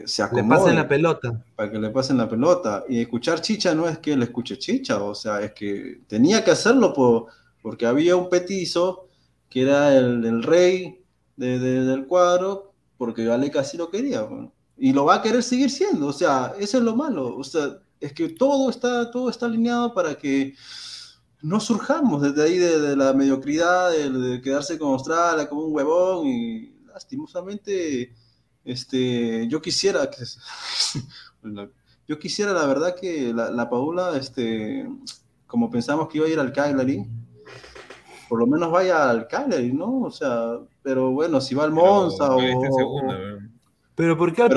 E: eh, se acomode. Le
A: pasen la pelota.
E: Para que le pasen la pelota. Y escuchar chicha no es que él escuche chicha, o sea, es que tenía que hacerlo por, porque había un petizo que era el, rey del cuadro, porque Gareca sí lo quería. y lo va a querer seguir siendo, o sea, eso es lo malo. O sea, es que todo está, todo está alineado para que no surjamos desde ahí de, la mediocridad, de, quedarse con Australia como un huevón y lastimosamente este, yo quisiera que yo quisiera la verdad que la, Paula este, como pensamos que iba a ir al Cagliari por lo menos vaya al Cagliari, ¿no? O sea, pero bueno, si va al Monza o,
A: Pero ¿por qué al,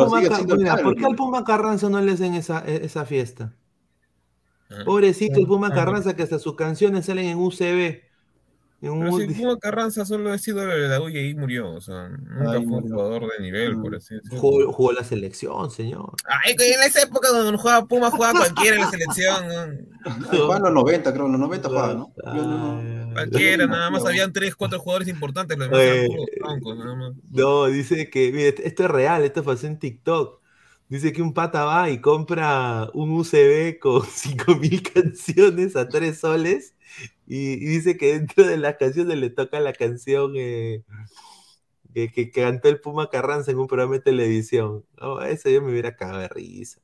A: Puma, Carranza no le hacen esa, e, esa fiesta? Ah. Pobrecito el Puma ah, Carranza que hasta sus canciones salen en UCB.
D: Pero si Puma Carranza solo ha sido de la y ahí murió. O sea, nunca fue un jugador de nivel, por así decirlo.
A: Jugó, la selección, señor.
D: Ay, en esa época cuando jugaba Puma jugaba cualquiera en la selección.
E: Jugaba en los 90, creo, en los 90 jugaba, ¿no?
D: Cualquiera, nada más habían 3, 4 jugadores importantes, los demás nada más.
A: No, dice que, mire, esto es real, esto pasó en TikTok. Dice que un pata va y compra un UCB con 5000 canciones a 3 soles y, dice que dentro de las canciones le toca la canción eh, que, cantó el Puma Carranza en un programa de televisión. eso yo me hubiera cagado de risa.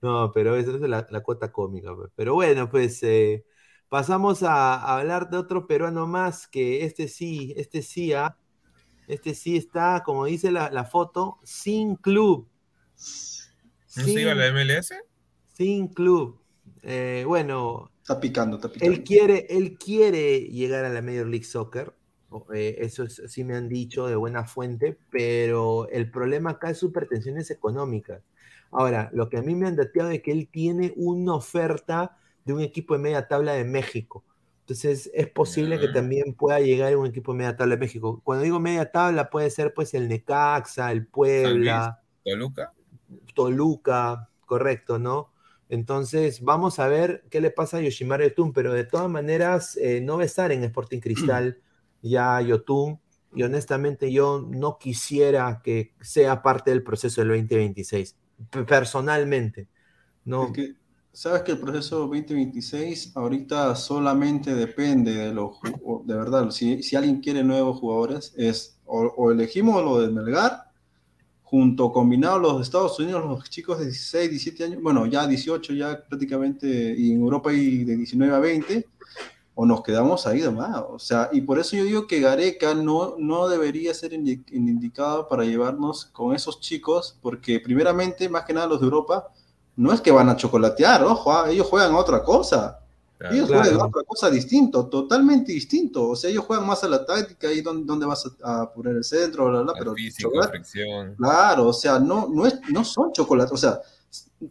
A: No, pero esa es la, cuota cómica. Pues. Pero bueno, pues eh, pasamos a, hablar de otro peruano más, que este sí, este sí, ¿ah? este sí está, como dice la, foto, sin club.
D: ¿No se iba a la MLS?
A: Sin club. Eh, bueno,
E: Está picando, está picando.
A: Él quiere, él quiere llegar a la Major League Soccer. Eh, eso sí me han dicho de buena fuente, pero el problema acá es sus pretensiones económicas. Ahora, lo que a mí me han dateado es que él tiene una oferta de un equipo de media tabla de México. Entonces, es posible que también pueda llegar un equipo de media tabla de México. Cuando digo media tabla, puede ser pues el Necaxa, el Puebla.
D: Toluca.
A: Toluca, correcto, ¿no? Entonces, vamos a ver qué le pasa a Yoshimaru Yotun, pero de todas maneras, eh, no va a estar en Sporting Cristal ya Yotun, y honestamente yo no quisiera que sea parte del proceso del 2026, personalmente. No.
E: Sabes que el proceso 2026 ahorita solamente depende de lo de verdad, si, alguien quiere nuevos jugadores, es o elegimos lo de Melgar junto combinados los Estados Unidos, los chicos de 16, 17 años, bueno, ya 18 ya prácticamente, y en Europa y de 19 a 20, o nos quedamos ahí nomás. O sea, y por eso yo digo que Gareca no, no debería ser indicado para llevarnos con esos chicos, porque primeramente, más que nada los de Europa, no es que van a chocolatear, ojo, ah, ellos juegan a otra cosa. Ellos juegan otra cosa distinto, totalmente distinto. O sea, ellos juegan más a la táctica y dónde, vas a, poner el centro, bla, bla, pero Claro, o sea, no, no, es, no son chocolates. O sea,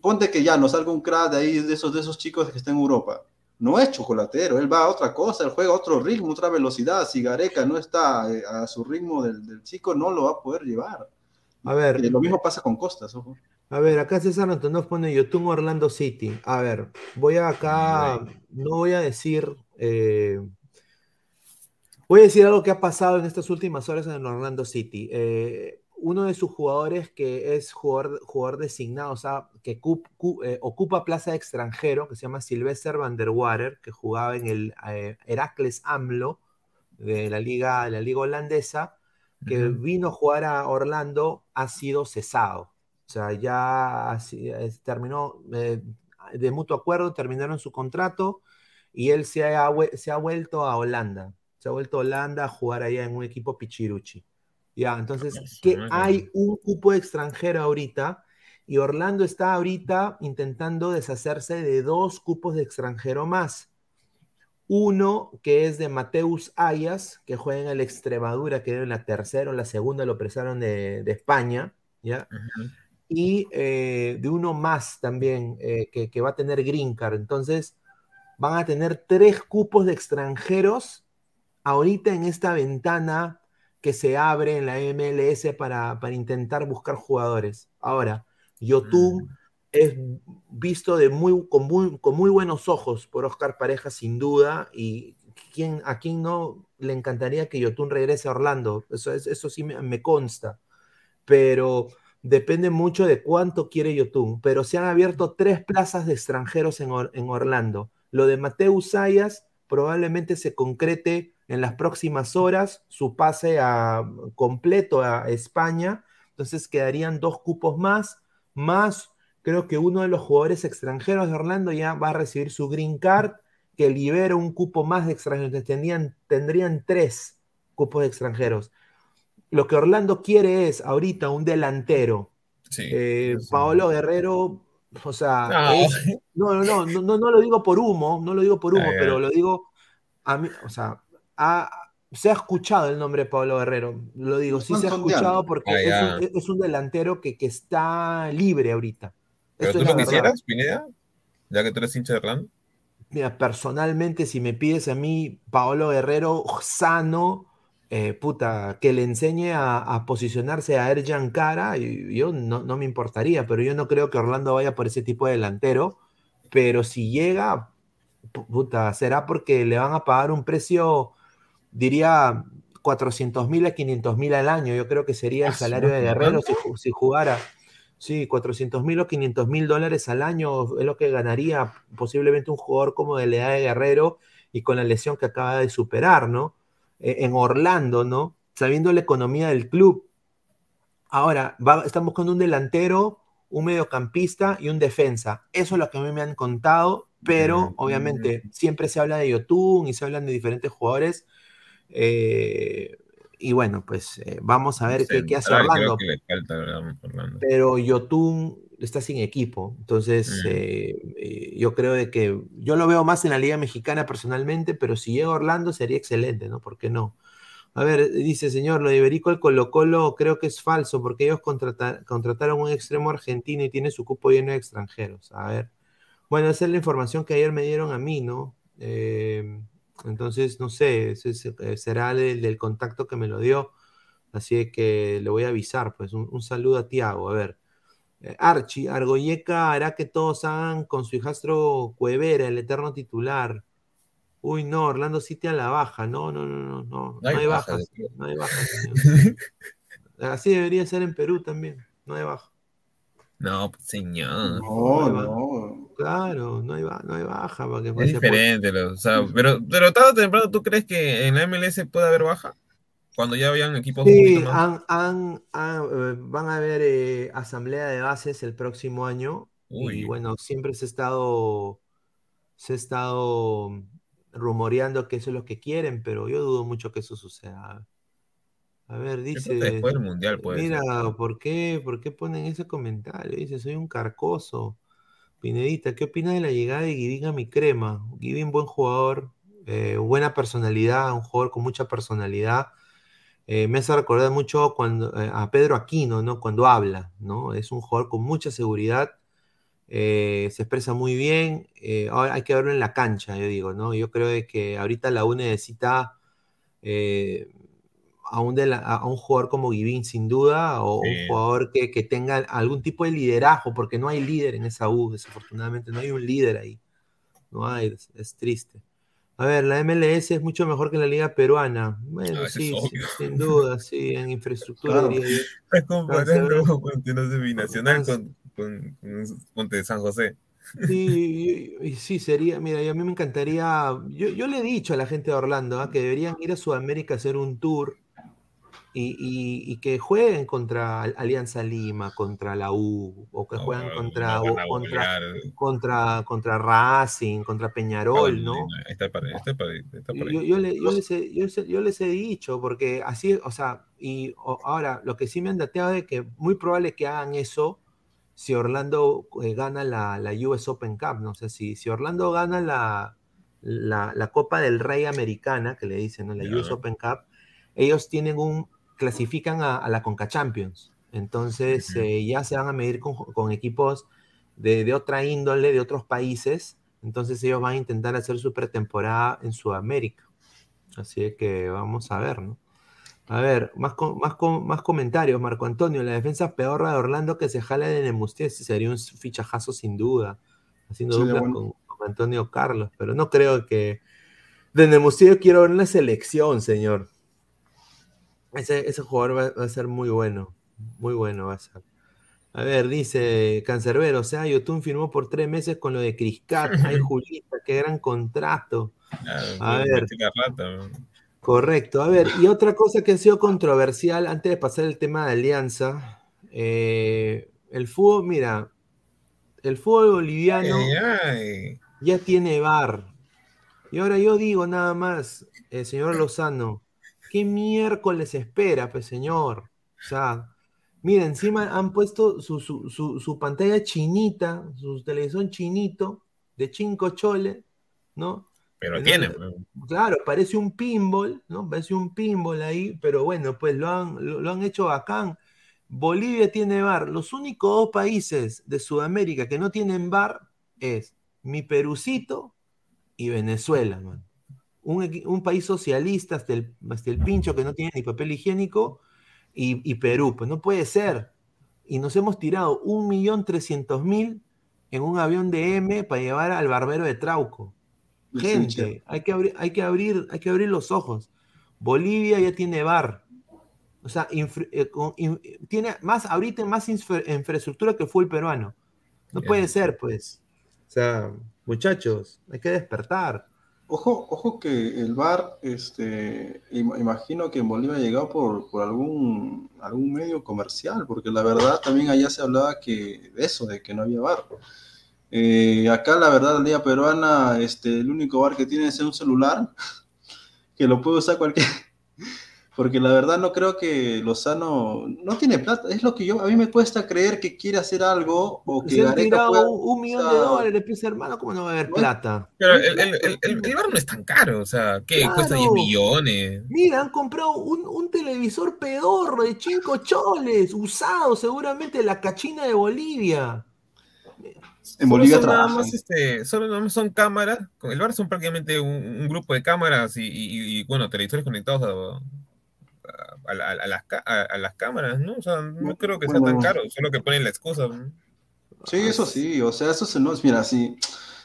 E: ponte que ya nos salga un crack de ahí de esos, de esos chicos que están en Europa. No es chocolatero, él va a otra cosa, él juega a otro ritmo, otra velocidad. Si Gareca no está eh, a su ritmo del, del chico, no lo va a poder llevar.
A: A ver.
E: lo mismo pasa con Costas, ojo.
A: A ver, acá César Antonov pone YouTube Orlando City. A ver, voy acá, no voy a decir, eh, voy a decir algo que ha pasado en estas últimas horas en Orlando City. Eh, uno de sus jugadores que es jugador, jugador designado, o sea, que eh, ocupa plaza de extranjero, que se llama Sylvester Van der Water, que jugaba en el Heracles AMLO de la liga, de la liga holandesa, que vino a jugar a Orlando, ha sido cesado. O sea, ya terminó eh, de mutuo acuerdo, terminaron su contrato y él se ha, se ha vuelto a Holanda. Se ha vuelto a Holanda a jugar allá en un equipo Pichiruchi. Ya, entonces, que hay un cupo extranjero ahorita y Orlando está ahorita intentando deshacerse de dos cupos de extranjero más. Uno que es de Mateus Ayas, que juega en el Extremadura, que era en la tercera o la segunda, lo presaron de, España, ¿ya? Y eh, de uno más también, eh, que, va a tener Green Card. Entonces, van a tener tres cupos de extranjeros ahorita en esta ventana que se abre en la MLS para, intentar buscar jugadores. Ahora, Yotun mm es visto de muy, con, muy, con muy buenos ojos por Oscar Pareja, sin duda, y ¿quién, a quién no le encantaría que Yotun regrese a Orlando, eso, eso sí me, consta, pero depende mucho de cuánto quiere Yotun, pero se han abierto tres plazas de extranjeros en, en Orlando. Lo de Mateus Sayas probablemente se concrete en las próximas horas, su pase a, completo a España, entonces quedarían dos cupos más, más creo que uno de los jugadores extranjeros de Orlando ya va a recibir su green card, que libera un cupo más de extranjeros. Tendrían, tendrían tres cupos de extranjeros. Lo que Orlando quiere es ahorita un delantero. Eh, Paolo Guerrero, o sea, no. no, no, no, no, lo digo por humo, no lo digo por humo, pero lo digo a mí, o sea, se ha escuchado el nombre de Pablo Guerrero. Lo digo, sí se ha escuchado porque ah, es, un, delantero que, está libre ahorita.
D: ¿Pero tú lo quisieras, Pineda? Ya que tú eres hincha de Orlando.
A: Mira, personalmente, si me pides a mí, Paolo Guerrero sano, eh, puta, que le enseñe a, posicionarse a Erjan Cara, yo no, no, me importaría, pero yo no creo que Orlando vaya por ese tipo de delantero. Pero si llega, puta, será porque le van a pagar un precio, diría, 400 mil a 500 mil al año. Yo creo que sería el ah, salario de Guerrero si, si jugara. Sí, 400 mil o 500 mil dólares al año es lo que ganaría posiblemente un jugador como de la edad de Guerrero y con la lesión que acaba de superar, ¿no? E, en Orlando, ¿no? Sabiendo la economía del club. Ahora, estamos con un delantero, un mediocampista y un defensa. Eso es lo que a mí me han contado, pero obviamente siempre se habla de Yotun y se hablan de diferentes jugadores. Eh, y bueno, pues eh, vamos a ver qué, hace Orlando. Pero Yotun está sin equipo. Entonces, mm. eh, eh, yo creo de que yo lo veo más en la Liga Mexicana personalmente, pero si llega Orlando sería excelente, ¿no? ¿Por qué no? A ver, dice señor, lo de Iberico el Colo Colo creo que es falso, porque ellos contrataron un extremo argentino y tiene su cupo lleno de extranjeros. A ver. Bueno, esa es la información que ayer me dieron a mí, ¿no? Eh, entonces, no sé, eh, será del, contacto que me lo dio. Así que le voy a avisar, pues un, saludo a Tiago. A ver, eh, Archie, Argoyeca hará que todos hagan con su hijastro Cuevera, el eterno titular. Uy, no, Orlando City a la baja. No, no, no, no, no. No hay, baja, no hay baja. Así debería ser en Perú también. No hay baja.
D: No, pues, señor.
E: No, no.
A: Claro, no hay, no hay baja. Para que
D: es diferente, o sea, pero, pero tarde o temprano, ¿tú crees que en la MLS puede haber baja? Cuando ya habían equipos.
A: Sí, han, eh, van a haber eh, asamblea de bases el próximo año. Y bueno, siempre se ha estado. Se ha estado rumoreando que eso es lo que quieren, pero yo dudo mucho que eso suceda. A ver, dice.
D: Después del mundial, puede
A: Mira, ¿por qué, ¿por qué ponen ese comentario? Dice, soy un carcoso. Pinedita, ¿qué opina de la llegada de Givin a mi crema? Givin, buen jugador, eh, buena personalidad, un jugador con mucha personalidad. Eh, me hace recordar mucho cuando, eh, a Pedro Aquino, ¿no? Cuando habla, ¿no? Es un jugador con mucha seguridad, se expresa muy bien. ahora hay que verlo en la cancha, yo digo, ¿no? Yo creo que ahorita la U necesita a un, a un jugador como Givín, sin duda, o un jugador que, tenga algún tipo de liderazgo, porque no hay líder en esa U, desafortunadamente, no hay un líder ahí. No hay, es, triste. A ver, la MLS es mucho mejor que la liga peruana. Bueno, ah, sí, sin duda, sí, en infraestructura diría yo.
D: Es comparando con binacional con, con, con, San José.
A: Sí, sí, sería, mira, a mí me encantaría, yo, yo le he dicho a la gente de Orlando ¿ah? que deberían ir a Sudamérica a hacer un tour y, que jueguen contra Alianza Lima, contra la U, o que jueguen contra, contra, contra, contra, Racing, contra Peñarol, ¿no? Yo, les he, dicho, porque así, o sea, y ahora lo que sí me han dateado es que muy probable que hagan eso si Orlando eh, gana la, la, US Open Cup, no sé si, si Orlando gana la, la, Copa del Rey Americana, que le dicen, ¿no? la US Open Cup, ellos tienen un clasifican a, la Conca Champions. Entonces eh, ya se van a medir con, equipos de, otra índole, de otros países. Entonces ellos van a intentar hacer su pretemporada en Sudamérica. Así que vamos a ver, ¿no? A ver, más, más, más comentarios, Marco Antonio. La defensa peor de Orlando que se jala de Nemustier sería un fichajazo sin duda, haciendo dupla con, Antonio Carlos, pero no creo que de Nemustier quiero ver una selección, señor. Ese, ese jugador va, a ser muy bueno. Muy bueno va a ser. A ver, dice Cancerbero, o sea, Yotun firmó por tres meses con lo de Criscat. Ay, Julita, qué gran contrato. a ver. Correcto. A ver, y otra cosa que ha sido controversial, antes de pasar el tema de alianza, eh, el fútbol, mira, el fútbol boliviano ya tiene bar. Y ahora yo digo nada más, el señor Lozano, ¿Qué miércoles espera, pues señor? O sea, mira, encima han puesto su, pantalla chinita, su televisión chinito, de cinco chole, ¿no?
D: Pero tiene.
A: Claro, parece un pinball, ¿no? Parece un pinball ahí, pero bueno, pues lo han, lo, han hecho bacán. Bolivia tiene bar. Los únicos dos países de Sudamérica que no tienen bar es mi Perucito y Venezuela, man. Un, país socialista hasta el, el, pincho que no tiene ni papel higiénico y, Perú. Pues no puede ser. Y nos hemos tirado un millón trescientos mil en un avión de M para llevar al barbero de Trauco. Gente, hay que, abrir, hay, que abrir, hay que abrir los ojos. Bolivia ya tiene bar. O sea, eh, tiene más, ahorita más infraestructura que fue el peruano. No puede ser, pues. O sea, muchachos, hay que despertar.
E: Ojo, ojo que el bar, este, imagino que en Bolivia ha llegado por, por, algún, algún medio comercial, porque la verdad también allá se hablaba que de eso, de que no había bar. Eh, acá, la verdad, la Liga Peruana, este, el único bar que tiene es un celular, que lo puede usar cualquier. Porque la verdad no creo que Lozano no tiene plata. Es lo que yo, a mí me cuesta creer que quiere hacer algo o que
A: Se han tirado un, millón de dólares, pieza hermano, ¿cómo no va a haber plata?
D: Pero el, el, el, bar no es tan caro, o sea, ¿qué? Cuesta 10 millones.
A: Mira, han comprado un, un televisor pedorro de 5 choles, usado seguramente la cachina de Bolivia.
D: En Bolivia solo nada más, este, solo nada más son cámaras, el bar son prácticamente un, grupo de cámaras y, bueno, televisores conectados a, a, las, a, las, cámaras, ¿no? O sea, no creo que sea tan caro, solo que ponen la excusa.
E: Sí, eso sí, o sea, eso se nos, mira, si,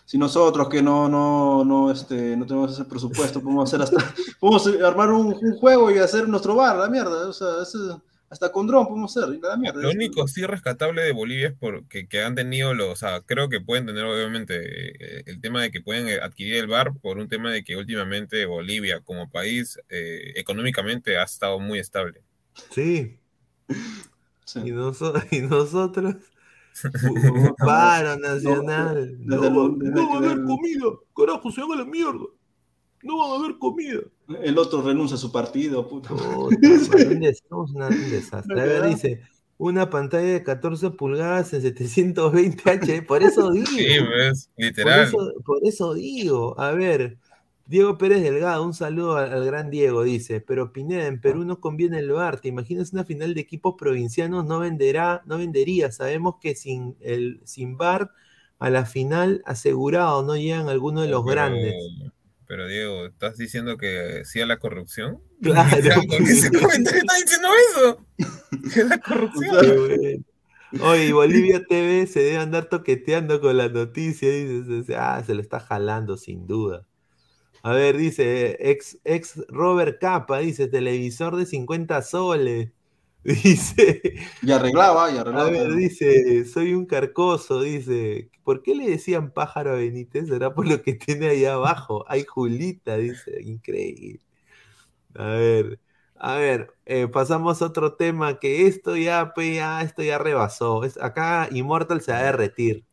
E: si nosotros que no, no, no, este, no tenemos ese presupuesto, podemos hacer hasta, podemos armar un, un, juego y hacer nuestro bar, la mierda, o sea, eso hasta con dron podemos ser.
D: Lo único sí rescatable de Bolivia es porque que han tenido los, o sea, creo que pueden tener obviamente eh, el tema de que pueden eh, adquirir el bar por un tema de que últimamente Bolivia como país eh, económicamente ha estado muy estable.
A: Sí. Y, nosotros paro nacional. No, va a haber comida. Carajo, se llama la mierda. No va a haber comida.
E: El otro renuncia a su partido, puto.
A: somos un desastre. A ver, dice, una pantalla de 14 pulgadas en 720 H. Por eso digo.
D: Sí, pues, literal.
A: Por eso, digo. A ver, Diego Pérez Delgado, un saludo al, gran Diego, dice. Pero Pineda, en Perú no conviene el bar. ¿Te imaginas una final de equipos provincianos? No venderá, no vendería. Sabemos que sin el sin bar a la final asegurado no llegan algunos de los grandes.
D: Pero Diego, ¿estás diciendo que sí a la corrupción?
A: Claro.
D: ¿Por qué ese comentario está diciendo eso? ¿Qué es la corrupción?
A: Oye, Bolivia TV se debe andar toqueteando con la noticia. Dice, ah, se lo está jalando sin duda. A ver, dice, ex, ex Robert Capa, dice, televisor de 50 soles. Dice.
E: Y arreglaba, y arreglaba.
A: A ver, dice, soy un carcoso, dice. ¿Por qué le decían pájaro a Benítez? Será por lo que tiene ahí abajo. Hay Julita, dice. Increíble. A ver, a ver, eh, pasamos a otro tema que esto ya, ya esto ya rebasó. Es, acá Immortal se va a derretir.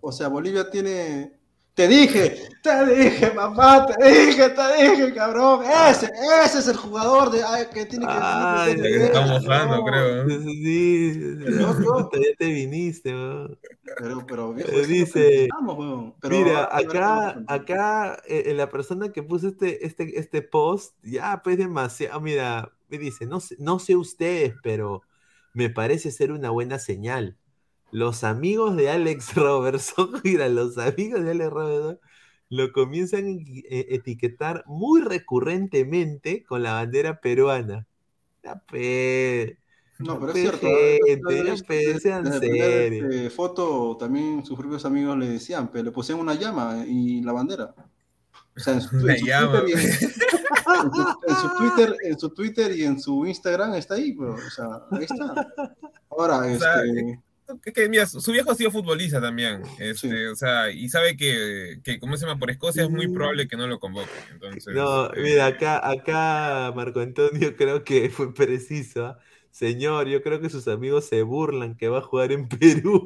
E: o sea, Bolivia tiene te dije, te dije, papá, te dije, te dije, cabrón. Ese, ese es el jugador de, que tiene que.
D: Ay, que estamos mojando, creo.
A: Sí, ya te viniste, weón.
E: Pero, pero,
A: viejo, dice, mira, acá, acá, eh, la persona que puso este, este, este post, ya, pues demasiado, mira, me dice, no sé, no sé ustedes, pero me parece ser una buena señal los amigos de Alex Robertson, mira, los amigos de Alex Robertson lo comienzan a e, etiquetar muy recurrentemente con la bandera peruana.
E: no, pero es cierto. Gente, sean serios. foto también sus propios amigos le decían, pero le pusieron una llama y la bandera. O sea, en su, Twitter, en, su, Twitter, y en su Instagram está ahí, pero, o sea, ahí está. Ahora, este
D: que, mira, su viejo ha sido futbolista también, este, o sea, y sabe que, que, como se llama, por Escocia es muy probable que no lo convoque. Entonces,
A: no, mira, acá, acá Marco Antonio creo que fue preciso. ¿ah? Señor, yo creo que sus amigos se burlan que va a jugar en Perú.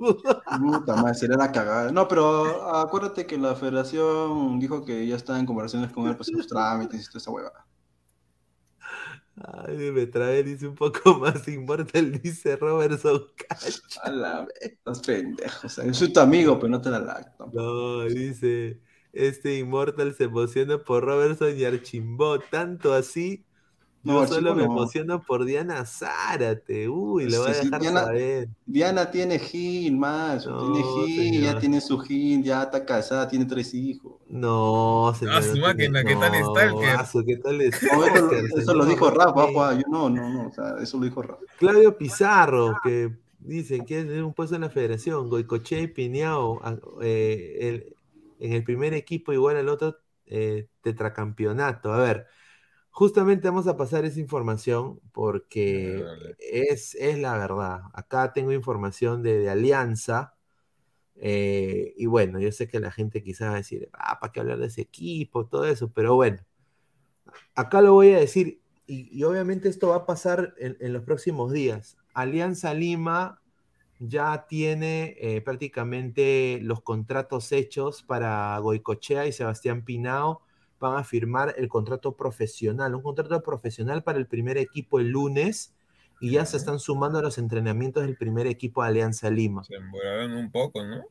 E: Puta madre, sería la cagada. No, pero acuérdate que la federación dijo que ya está en conversaciones con él para hacer los trámites y toda esa huevada.
A: Ay, me trae, dice un poco más inmortal, dice Robertson
E: A la estás pendejo. O sea, yo soy tu amigo, pero no te la lacto.
A: No, dice. Este Immortal se emociona por Robertson y Archimbó, tanto así. No, yo solo me emociono por Diana Zárate. Uy, lo voy a dejar
E: Diana,
A: saber.
E: Diana tiene Gil, más. tiene Gil, ya tiene su Gil, ya está casada, tiene tres hijos.
A: No,
D: señor. Ah, su máquina, ¿qué tal está el que?
A: ¿Qué tal está?
E: eso, lo dijo Rafa. Yo no, no, no, o sea, eso lo dijo Rafa.
A: Claudio Pizarro, que dicen que es un puesto en la federación. Goicoche y Piñao, ah, eh, el, en el primer equipo igual al otro eh, tetracampeonato. A ver, justamente vamos a pasar esa información porque es, es la verdad. Acá tengo información de, Alianza. Eh, y bueno, yo sé que la gente quizás va a decir, ah, ¿para qué hablar de ese equipo? Todo eso, pero bueno, acá lo voy a decir, y, obviamente esto va a pasar en, los próximos días. Alianza Lima ya tiene eh, prácticamente los contratos hechos para Goicochea y Sebastián Pinao. Van a firmar el contrato profesional, un contrato profesional para el primer equipo el lunes y ya se están sumando a los entrenamientos del primer equipo de Alianza Lima.
D: Se demoraron un poco, ¿no?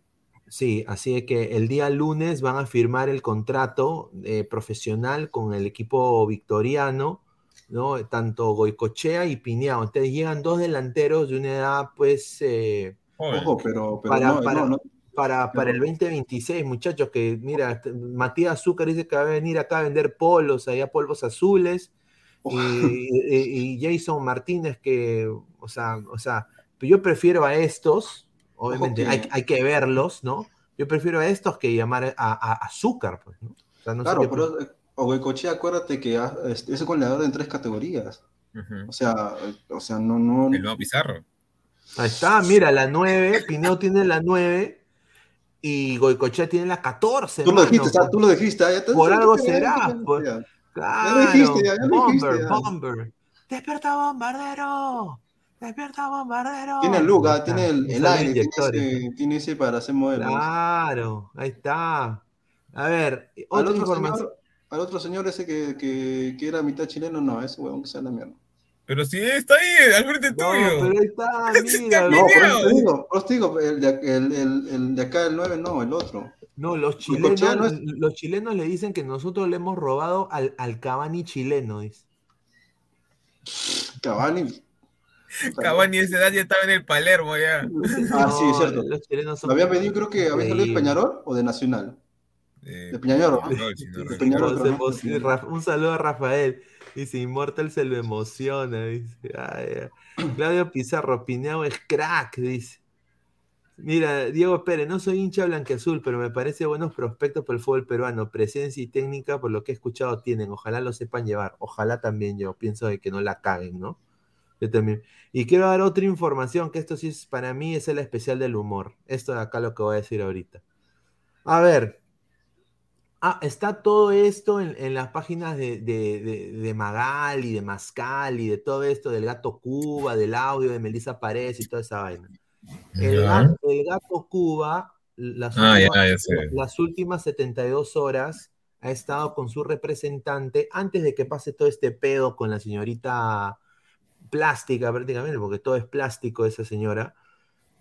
A: Sí, así que el día lunes van a firmar el contrato eh, profesional con el equipo victoriano ¿no? Tanto Goicochea y Piñao. Entonces llegan dos delanteros de una edad, pues. Eh,
E: Ojo, pero,
A: para, para, para, el 2026, muchachos, que mira, Matías Azúcar dice que va a venir acá a vender polos, allá polvos azules. Y, Jason Martínez, que, o sea, o sea, yo prefiero a estos, obviamente hay, que verlos, ¿no? Yo prefiero a estos que llamar a, Azúcar, pues, ¿no?
E: claro, pero o Goicochea, acuérdate que es goleador en tres categorías. O sea, o sea, no, no.
D: El nuevo Pizarro.
A: Ahí está, mira, la 9, Pineo tiene la 9 y Goicochea tiene la 14.
E: Tú lo dijiste, tú lo dijiste.
A: por algo será. claro, ya lo dijiste, ya, lo Bomber, dijiste, Bomber. Despierta, bombardero. Despierta, bombardero.
E: Tiene el lugar, tiene el, el aire, tiene ese, tiene ese, para hacer modelos.
A: Claro, ahí está. A ver, otra información
E: al otro señor ese que, que, que, era mitad chileno, no, ese huevón que sea la mierda.
D: Pero si está ahí, al frente
A: no, tuyo. pero ahí está, mira.
E: no, por eso te digo, por eso te digo el, de, el, el, el de acá del 9 no, el otro.
A: No, los chilenos, los chilenos le dicen que nosotros le hemos robado al, al Cavani chileno, dice.
E: Cavani.
D: Cavani esa edad ya estaba en el Palermo ya.
E: Ah, sí, es cierto. Los chilenos son ¿Lo había pedido, creo que había salido de Peñarol o de Nacional? Eh, de Peñañoro.
A: un saludo a Rafael. Dice, Immortal se lo emociona. Dice, Claudio Pizarro, Pineao es crack, dice. Mira, Diego Pérez, no soy hincha blanqueazul, pero me parece buenos prospectos por el fútbol peruano. Presencia y técnica, por lo que he escuchado, tienen. Ojalá lo sepan llevar. Ojalá también yo pienso de que no la caguen, ¿no? Yo también. Y quiero dar otra información, que esto sí es para mí, es el especial del humor. Esto de acá lo que voy a decir ahorita. A ver, Ah, está todo esto en, las páginas de, de, Magal y de Mascal y de todo esto del gato Cuba, del audio de Melissa Paredes y toda esa vaina. El, gato, Cuba, las, ah, últimas, las últimas 72 horas, ha estado con su representante antes de que pase todo este pedo con la señorita plástica prácticamente, porque todo es plástico esa señora.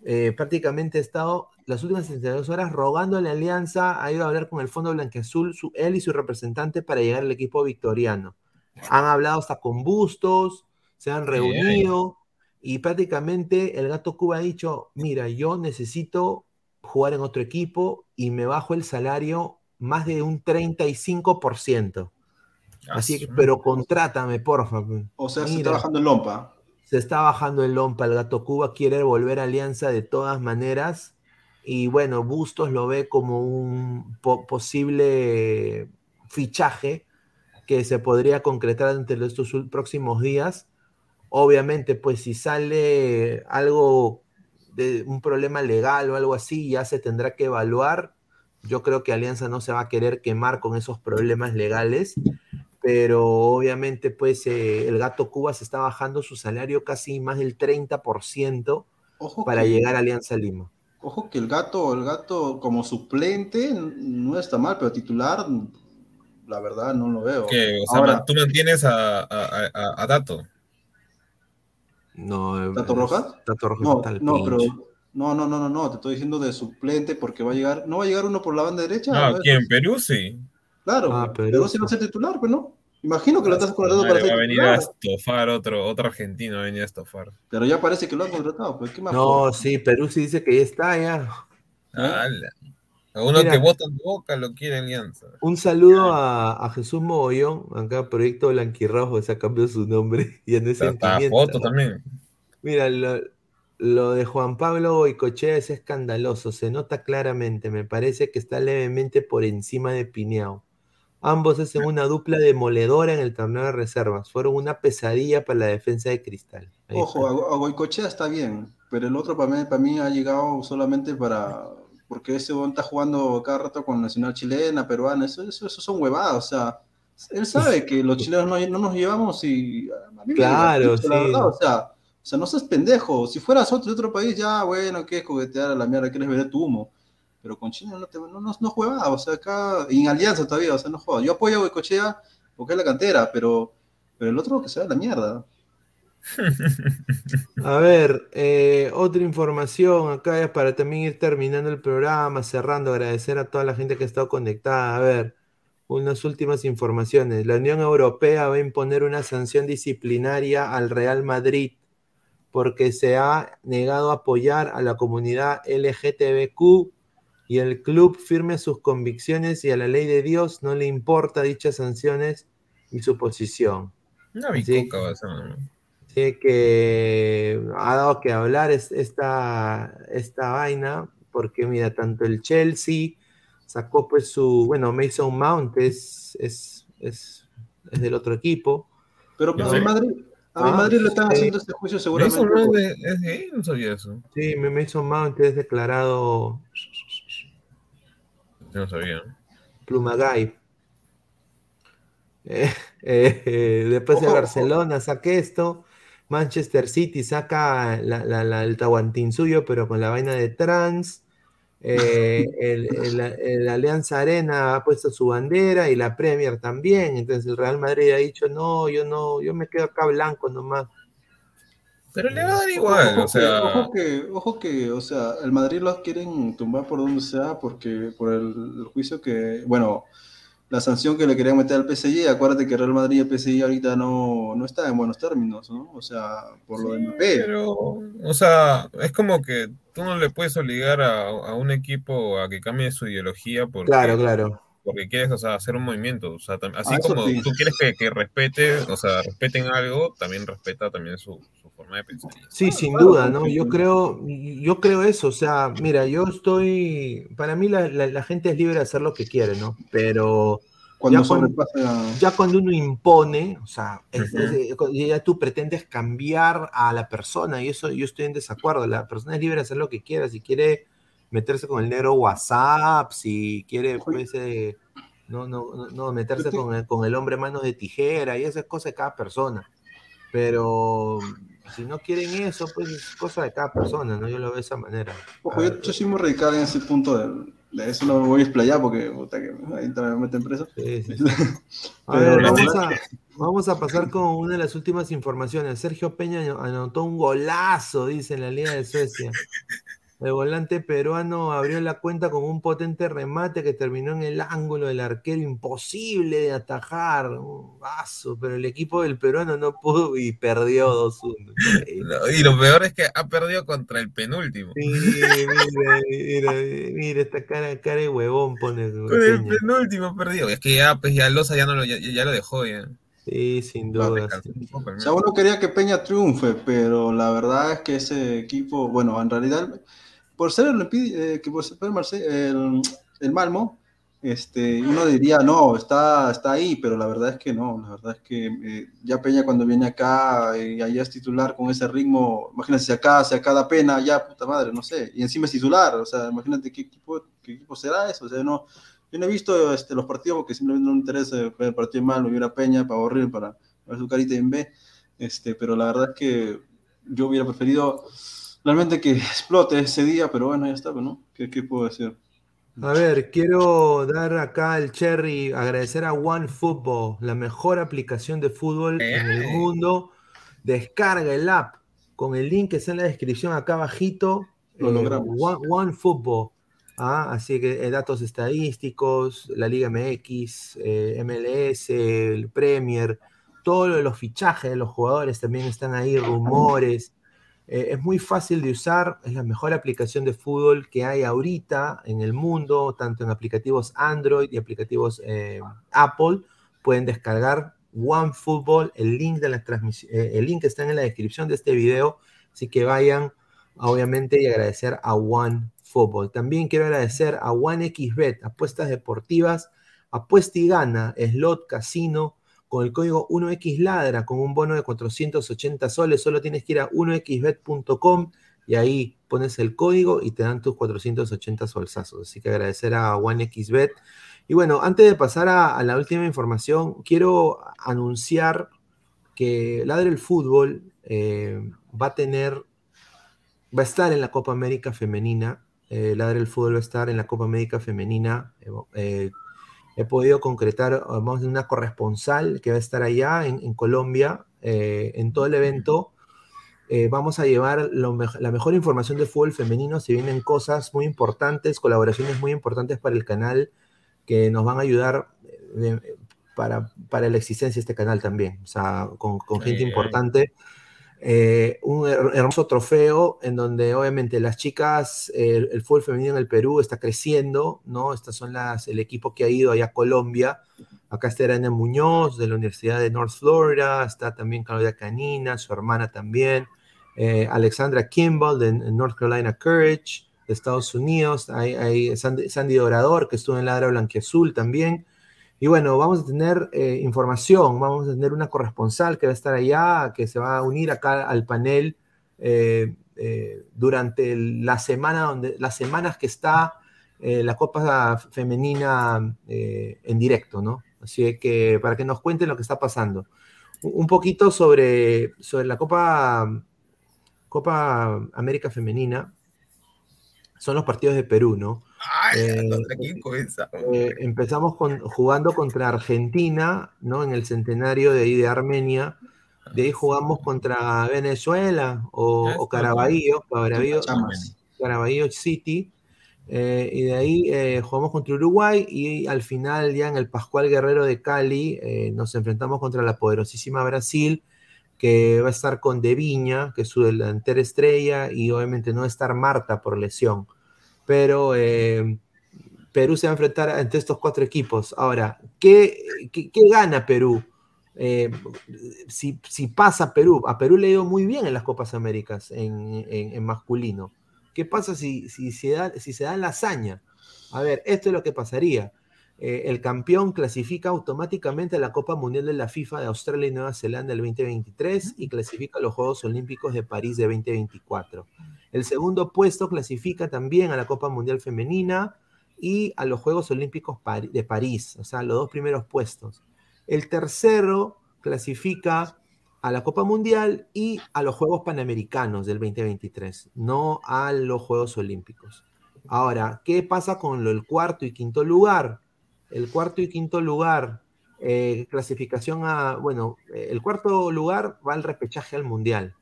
A: Eh, prácticamente ha estado las últimas 72 horas rogando a la alianza, ha ido a hablar con el Fondo Blanqueazul, su, él y su representante para llegar al equipo victoriano. Han hablado hasta con Bustos, se han reunido y prácticamente el Gato Cuba ha dicho, mira, yo necesito jugar en otro equipo y me bajo el salario más de un 35%. Así que, pero contrátame, porfa.
E: O sea, se está bajando el Lompa.
A: Se está bajando el Lompa, el Gato Cuba quiere volver a Alianza de todas maneras y bueno, Bustos lo ve como un posible fichaje que se podría concretar entre estos próximos días. Obviamente, pues si sale algo de un problema legal o algo así, ya se tendrá que evaluar. Yo creo que Alianza no se va a querer quemar con esos problemas legales, pero obviamente pues eh, el gato Cuba se está bajando su salario casi más del 30% para llegar a Alianza Lima.
E: Ojo que el gato, el gato como suplente no está mal, pero titular, la verdad no lo veo.
D: ¿Qué? O sea, tú mantienes a, a, a, Dato.
A: No,
E: ¿Dato Rojas?
A: Dato Rojas
E: no, no pero No, no, no, no, no, te estoy diciendo de suplente porque va a llegar, no va a llegar uno por la banda derecha.
D: No, ¿quién? Perú sí.
E: Claro, ah, Perú va a ser titular, pues no. Imagino que lo estás contratando
D: para ser Va a venir a estofar otro, otro argentino, va a venir a estofar.
E: Pero ya parece que lo han contratado, pues ¿qué más?
A: No, sí, Perú sí dice que ya está, ya.
D: A uno que vota en boca lo quiere Alianza.
A: Un saludo a, Jesús Mogollón, acá Proyecto Blanquirrojo, se ha cambiado su nombre. Y en ese
D: foto también.
A: Mira, lo, de Juan Pablo Boicochea es escandaloso, se nota claramente, me parece que está levemente por encima de Pineao. Ambos hacen una dupla demoledora en el torneo de reservas, fueron una pesadilla para la defensa de Cristal.
E: Ojo, a, Boicochea está bien, pero el otro para mí, para mí ha llegado solamente para porque ese está jugando cada rato con nacional chilena, peruana, eso, eso, son huevadas, o sea, él sabe que los chilenos no, nos llevamos y
A: claro, sí.
E: o sea, o sea, no seas pendejo, si fueras otro de otro país, ya, bueno, qué es coquetear a la mierda, quieres ver tu humo, pero con Chile no, te, no, no, no juega, o sea, acá, en alianza todavía, o sea, no juega. Yo apoyo a Huecochea porque es la cantera, pero, pero el otro que se va a la mierda.
A: A ver, eh, otra información acá es para también ir terminando el programa, cerrando, agradecer a toda la gente que ha estado conectada. A ver, unas últimas informaciones. La Unión Europea va a imponer una sanción disciplinaria al Real Madrid porque se ha negado a apoyar a la comunidad LGTBQ y el club firme sus convicciones y a la ley de Dios no le importa dichas sanciones y su posición.
D: Una
A: que ha dado que hablar esta, esta vaina, porque mira, tanto el Chelsea sacó pues su, bueno, Mason Mount es, es, es, del otro equipo.
E: Pero a mi Madrid, a mi ah, Madrid le están haciendo este juicio seguramente.
D: Mason Mount es gay, no sabía eso.
A: Sí, Mason Mount es declarado...
D: Yo no sabía.
A: Plumagay. Eh, eh, después de Barcelona saqué esto. Manchester City saca el tahuantín suyo, pero con la vaina de trans. Eh, el, Alianza Arena ha puesto su bandera y la Premier también. Entonces el Real Madrid ha dicho, no, yo no, yo me quedo acá blanco nomás.
D: Pero le va a dar igual,
E: o sea... Ojo que, ojo que, o sea, el Madrid lo quieren tumbar por donde sea porque por el juicio que, bueno, la sanción que le querían meter al PSG, acuérdate que Real Madrid y el PSG ahorita no, no está en buenos términos, ¿no? O sea, por lo de MP.
D: Pero, o sea, es como que tú no le puedes obligar a, un equipo a que cambie su ideología porque,
A: claro, claro.
D: porque quieres, o sea, hacer un movimiento. O sea, así ah, como tú quieres que, que, respete, o sea, respeten algo, también respeta también su, forma de pensar.
A: Sí, sin duda, ¿no? Yo creo, yo creo eso, o sea, mira, yo estoy, para mí la, la, gente es libre de hacer lo que quiere, ¿no? Pero... Cuando ya, cuando, ya cuando uno impone, o sea, ya tú pretendes cambiar a la persona y eso yo estoy en desacuerdo. La persona es libre de hacer lo que quiera. Si quiere meterse con el negro WhatsApp, si quiere pues, eh, no, no, no, meterse con el, con el hombre manos de tijera y esa es cosa de cada persona. Pero si no quieren eso, pues es cosa de cada persona, ¿no? Yo lo veo de esa manera.
E: Ojo, yo, yo, soy muy radical en ese punto de, eso no me voy a explayar porque ahí me meten preso.
A: vamos, a, vamos a pasar con una de las últimas informaciones. Sergio Peña anotó un golazo, dice en la Liga de Suecia. El volante peruano abrió la cuenta con un potente remate que terminó en el ángulo del arquero, imposible de atajar, un vaso, pero el equipo del peruano no pudo y perdió 2-1.
D: y lo peor es que ha perdido contra el penúltimo.
A: Sí, mira, mira, esta cara, cara de huevón pone.
D: Con el penúltimo perdió. Es que ya, pues ya Loza ya, no lo, ya, lo dejó ya.
A: Sí, sin duda.
E: O sea, uno quería que Peña triunfe, pero la verdad es que ese equipo, bueno, en realidad por ser el, eh, que por ser el, el, Malmo, este, uno diría, no, está, está ahí, pero la verdad es que no, la verdad es que eh, ya Peña cuando viene acá y allá es titular con ese ritmo, imagínate si acá, si acá da pena, ya puta madre, no sé, y encima es titular, o sea, imagínate qué equipo, qué equipo será eso, o sea, no, yo no he visto este, los partidos porque simplemente no me interesa el partido de Malmo, hubiera Peña para aburrir, para ver su carita en B, este, pero la verdad es que yo hubiera preferido realmente que explote ese día, pero bueno, ya está, ¿no? ¿Qué, qué puedo decir?
A: A ver, quiero dar acá el cherry, agradecer a OneFootball, la mejor aplicación de fútbol en el mundo. Descarga el app con el link que está en la descripción acá abajito Lo logramos. One, Football. ¿ah? así que datos estadísticos, la Liga MX, MLS, el Premier, todos los fichajes de los jugadores también están ahí, rumores. Eh, es muy fácil de usar, es la mejor aplicación de fútbol que hay ahorita en el mundo, tanto en aplicativos Android y aplicativos eh, Apple. Pueden descargar OneFootball, el link de eh, el link está en la descripción de este video, así que vayan, obviamente, y agradecer a OneFootball. También quiero agradecer a OneXBet, apuestas deportivas, apuesta y gana, slot, casino, con el código 1xladra con un bono de 480 soles. Solo tienes que ir a 1xbet.com y ahí pones el código y te dan tus 480 solsazos. Así que agradecer a 1xbet. Y bueno, antes de pasar a, la última información, quiero anunciar que Ladre el Fútbol eh, va a tener, va a estar en la Copa América Femenina. Eh, Ladre el Fútbol va a estar en la Copa América Femenina. Eh, he podido concretar, vamos una corresponsal que va a estar allá en, Colombia, eh, en todo el evento. Eh, vamos a llevar la mejor información de fútbol femenino. Se vienen cosas muy importantes, colaboraciones muy importantes para el canal que nos van a ayudar eh, para, para, la existencia de este canal también. O sea, con, gente importante. Eh, un hermoso trofeo en donde obviamente las chicas, el, fútbol femenino en el Perú está creciendo, ¿no? Estas son las, el equipo que ha ido allá a Colombia. Acá está Irene Muñoz de la Universidad de North Florida, está también Claudia Canina, su hermana también, eh, Alexandra Kimball de North Carolina Courage, de Estados Unidos, hay, Sandy, Dorador que estuvo en Ladra Blanquiazul también, y bueno, vamos a tener eh, información, vamos a tener una corresponsal que va a estar allá, que se va a unir acá al panel eh, eh, durante la semana donde, las semanas que está la Copa Femenina en directo, ¿no? Así que para que nos cuenten lo que está pasando. Un poquito sobre, sobre la Copa, Copa América Femenina. Son los partidos de Perú, ¿no? Eh, eh, empezamos con, jugando contra Argentina, ¿no? En el centenario de ahí de Armenia. De ahí jugamos contra Venezuela o, o Caraballo, Caraballo, City. Eh, y de ahí jugamos contra Uruguay y al final ya en el Pascual Guerrero de Cali nos enfrentamos contra la poderosísima Brasil que va a estar con De Viña, que es su delantera estrella, y obviamente no va a estar Marta por lesión pero eh, Perú se va a enfrentar ante estos cuatro equipos. Ahora, ¿qué, gana Perú? Eh, si, pasa Perú, a Perú le ha ido muy bien en las Copas Américas en, masculino. ¿Qué pasa si, se da, si se da la hazaña? A ver, esto es lo que pasaría. Eh, el campeón clasifica automáticamente a la Copa Mundial de la FIFA de Australia y Nueva Zelanda del 2023 y clasifica a los Juegos Olímpicos de París de 2024. El segundo puesto clasifica también a la Copa Mundial Femenina y a los Juegos Olímpicos de París, o sea, los dos primeros puestos. El tercero clasifica a la Copa Mundial y a los Juegos Panamericanos del 2023, no a los Juegos Olímpicos. Ahora, ¿qué pasa con el cuarto y quinto lugar? El cuarto y quinto lugar, eh, clasificación a, bueno, el cuarto lugar va al repechaje al Mundial,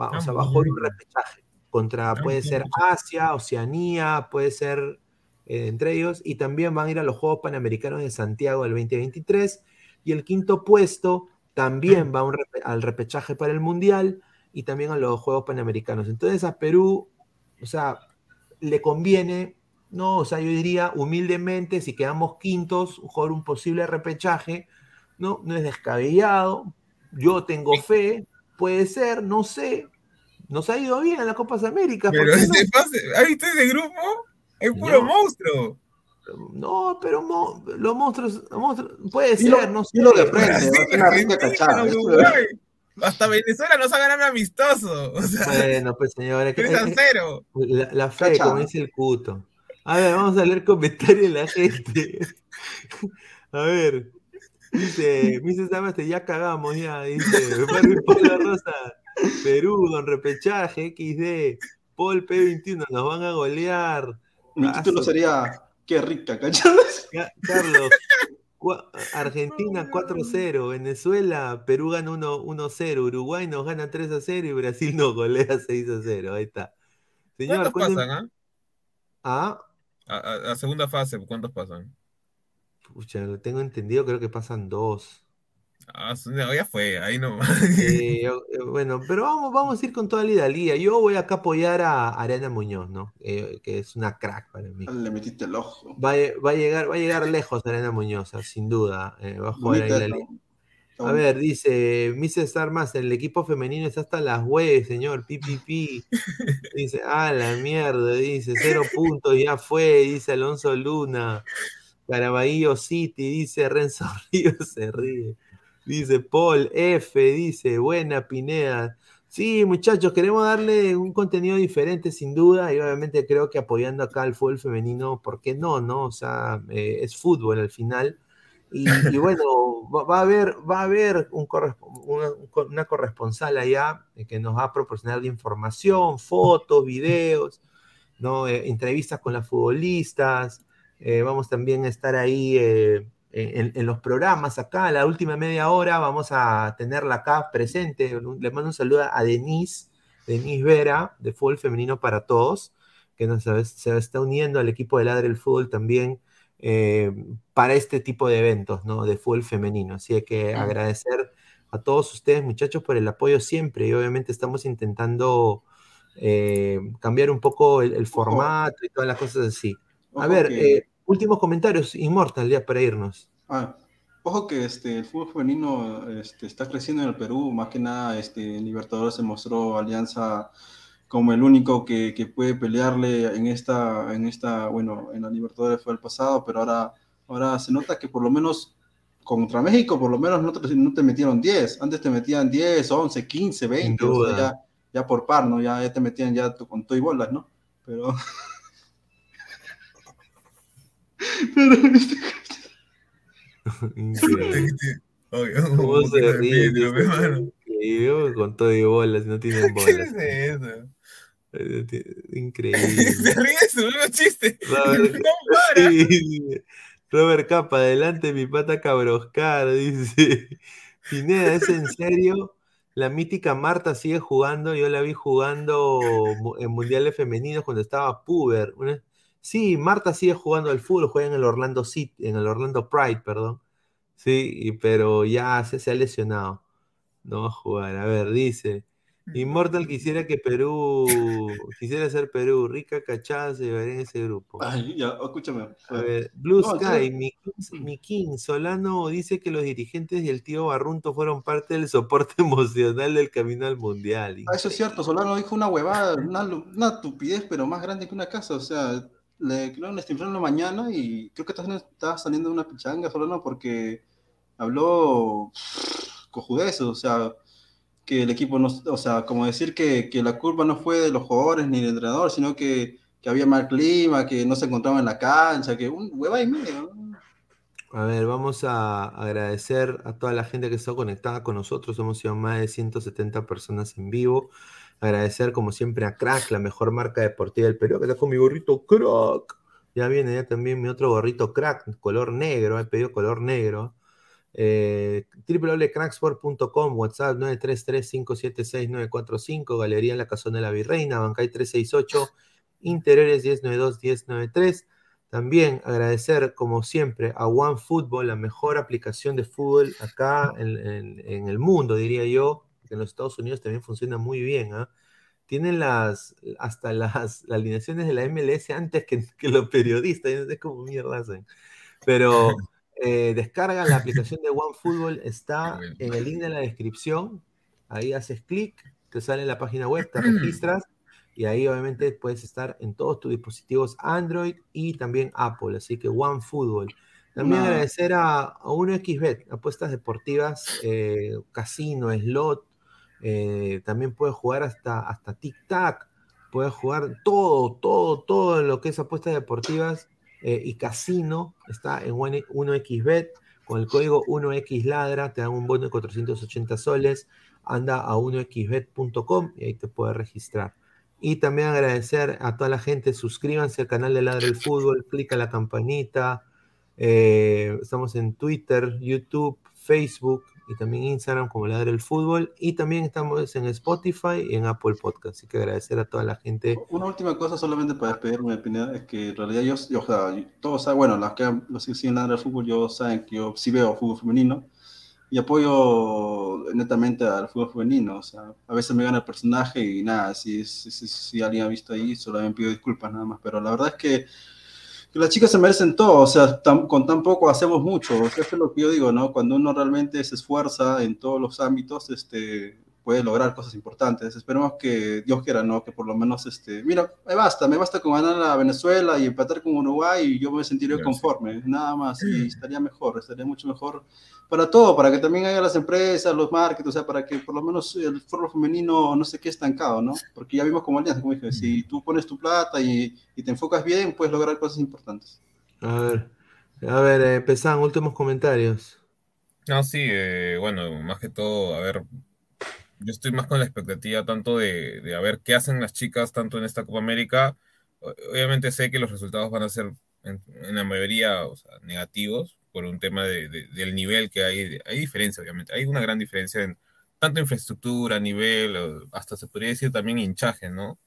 A: va, o sea, bajo un repechaje contra, puede ser Asia, Oceanía, puede ser eh, entre ellos, y también van a ir a los Juegos Panamericanos de Santiago del 2023, y el quinto puesto también va al repechaje para el Mundial y también a los Juegos Panamericanos. Entonces a Perú, o sea, le conviene, no, o sea, yo diría humildemente, si quedamos quintos, jugar un posible repechaje, no, no es descabellado, yo tengo fe, puede ser, no sé, nos ha ido bien en las Copas Américas.
D: Pero ese pase, ¿has visto ese grupo? Es puro monstruo.
A: No, pero los monstruos, monstruos, puede ser, no sé.
E: lo de frente,
D: Hasta Venezuela nos ha ganado amistoso. O sea,
A: bueno, pues señores.
D: Que, cero.
A: La, la fe, como dice el cuto. A ver, vamos a leer comentarios de la gente. A ver. Dice, dice este, ya cagamos, ya. Dice, Rosa. Perú, don repechaje, XD, Paul P21, nos van a golear.
E: Mi título sería Qué rica, ¿cachas?
A: Carlos, Argentina 4-0, Venezuela, Perú gana 1-0, Uruguay nos gana 3-0 y Brasil nos golea 6-0. Ahí está.
D: Señor, ¿Cuántos pasan, ah?
A: ¿Ah?
D: A, segunda fase, ¿cuántos pasan?
A: Pucha, lo tengo entendido, creo que pasan dos.
D: Ah, ya fue, ahí no.
A: Eh, bueno, pero vamos, vamos a ir con toda la idalía. Yo voy acá a apoyar a Arena Muñoz, ¿no? Eh, que es una crack para mí.
E: Le metiste el ojo.
A: Va, a llegar, va a llegar lejos Arena Muñoz, sin duda. Eh, va a jugar ahí la a ver, dice Mr. Star más, el equipo femenino está hasta las webs, señor, pipipi. Dice, ah, la mierda, dice, cero puntos, ya fue, dice Alonso Luna. Caraballo City, dice Renzo Río, se ríe. Dice Paul F, dice, buena Pineda. Sí, muchachos, queremos darle un contenido diferente, sin duda, y obviamente creo que apoyando acá al fútbol femenino, ¿por qué no? no? O sea, eh, es fútbol al final y, bueno, va, a haber, va a haber un una, corresponsal allá eh, que nos va a proporcionar información, fotos, videos, ¿no? Eh, entrevistas con las futbolistas. Vamos también a estar ahí en, los programas acá. La última media hora vamos a tenerla acá presente. Le mando un saludo a Denise, Denise Vera, de Fútbol Femenino para Todos, que nos, se está uniendo al equipo de Ladre el Fútbol también eh, para este tipo de eventos, ¿no? De fútbol femenino. Así que agradecer a todos ustedes, muchachos, por el apoyo siempre. Y obviamente estamos intentando eh, cambiar un poco el, formato y todas las cosas así. A ver, eh, últimos comentarios, Inmortal, ya para irnos.
E: Ah, ojo que este, el fútbol femenino este, está creciendo en el Perú, más que nada este, Libertadores se mostró alianza como el único que, que, puede pelearle en esta, en esta, bueno, en la Libertadores fue el pasado, pero ahora, ahora se nota que por lo menos contra México, por lo menos no te, no te metieron 10, antes te metían 10, 11, 15, 20, o sea, ya, ya, por par, ¿no? Ya, ya te metían ya con todo y bolas, ¿no? Pero... pero este...
A: ¿Cómo se ríe? Con todo y bolas, no tienen bolas. ¿Qué es eso? Increíble.
D: Se ríe su nuevo chiste.
A: Robert, Robert Capa, adelante mi pata cabroscar, dice. Pineda, ¿es en serio? La mítica Marta sigue jugando, yo la vi jugando en mundiales femeninos cuando estaba puber. Sí, Marta sigue jugando al fútbol, juega en el Orlando City, en el Orlando Pride, perdón. Sí, pero ya se, se ha lesionado. No va a jugar. A ver, dice. Immortal quisiera que Perú, quisiera ser Perú, rica cachada se llevaría en ese grupo.
E: Ay, ya, escúchame.
A: A ver, Blue Sky, mi, King, Solano dice que los dirigentes y el tío Barrunto fueron parte del soporte emocional del camino al mundial.
E: Ah, eso es cierto, Solano dijo una huevada, una, una tupidez, pero más grande que una casa, o sea, le crearon este en la mañana y creo que estaba saliendo de una pichanga, Solano, porque habló cojudeces, o sea que el equipo no, o sea, como decir que, que, la culpa no fue de los jugadores ni del entrenador, sino que, que, había mal clima, que no se encontraba en la cancha, que un hueva y medio.
A: A ver, vamos a agradecer a toda la gente que está conectada con nosotros. Hemos sido más de 170 personas en vivo. Agradecer, como siempre, a Crack, la mejor marca deportiva del Perú, que está con mi gorrito Crack. Ya viene también mi otro gorrito Crack, color negro. He pedido color negro. Eh, www.cracksport.com, WhatsApp 933-576-945, Galería en la Casona de la Virreina, Bancay 368, Interiores 1092-1093. También agradecer, como siempre, a OneFootball, la mejor aplicación de fútbol acá en, el mundo, diría yo, que en los Estados Unidos también funciona muy bien. ¿ah? Tienen las, hasta las, alineaciones de la MLS antes que, los periodistas, no sé cómo mierda hacen. Pero eh, descargan la aplicación de OneFootball, está en el link de la descripción. Ahí haces clic, te sale la página web, te registras y ahí obviamente puedes estar en todos tus dispositivos Android y también Apple. Así que OneFootball. También agradecer a, a 1xBet, apuestas deportivas, eh, casino, slot. Eh, también puedes jugar hasta, hasta tic-tac. Puedes jugar todo, todo, todo lo que es apuestas deportivas eh, y Casino está en 1xBet. Con el código 1xladra te dan un bono de 480 soles. Anda a 1xbet.com y ahí te puedes registrar. Y también agradecer a toda la gente, suscríbanse al canal de Ladra el Fútbol, clica la campanita. Eh, estamos en Twitter, YouTube, Facebook
F: y también Instagram como Ladre el Fútbol. Y también estamos en Spotify y en Apple Podcast. Así que agradecer a toda la gente.
E: Una última cosa solamente para despedirme mi opinión es que en realidad yo, o sea, todos saben, bueno, los que, los que siguen Ladre el Fútbol, yo saben que yo sí veo fútbol femenino y apoyo netamente al fútbol femenino. O sea, a veces me gana el personaje y nada, si, si, si, alguien ha visto ahí, solo me pido disculpas nada más. Pero la verdad es que, que las chicas se merecen todo, o sea, con tan poco hacemos mucho. O sea, eso es lo que yo digo, ¿no? Cuando uno realmente se esfuerza en todos los ámbitos, este, puede lograr cosas importantes. Esperemos que Dios quiera, ¿no? Que por lo menos, este, mira, me basta, me basta con ganar a Venezuela y empatar con Uruguay y yo me sentiré conforme, nada más, y estaría mejor, estaría mucho mejor para todo, para que también haya las empresas, los markets, o sea, para que por lo menos el foro femenino no se quede estancado, ¿no? Porque ya vimos como alianza, como dije, si tú pones tu plata y, y te enfocas bien, puedes lograr cosas importantes.
F: A ver, a ver, eh, últimos comentarios.
D: No, sí, eh, bueno, más que todo, a ver, yo estoy más con la expectativa tanto de, de a ver qué hacen las chicas tanto en esta Copa América. Obviamente sé que los resultados van a ser en, en la mayoría o sea, negativos, por un tema de, del nivel que hay. Hay diferencia, obviamente. Hay una gran diferencia en tanto infraestructura, nivel, hasta se podría decir también hinchaje, ¿no?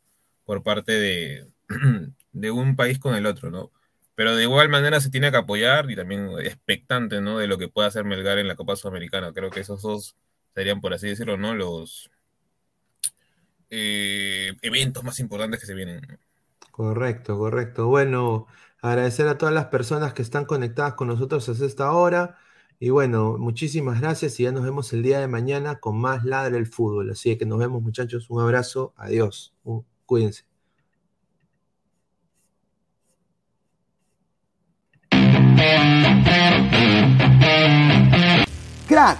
D: Por parte de, de un país con el otro, ¿no? Pero de igual manera se tiene que apoyar y también expectante, ¿no? De lo que pueda hacer Melgar en la Copa Sudamericana. Creo que esos dos serían, por así decirlo, ¿no? Los eh, eventos más importantes que se vienen.
F: Correcto, correcto. Bueno, Agradecer a todas las personas que están conectadas con nosotros hasta esta hora. Y bueno, muchísimas gracias y ya nos vemos el día de mañana con más Ladre el Fútbol. Así que nos vemos muchachos, un abrazo, adiós, cuídense.
A: Crack,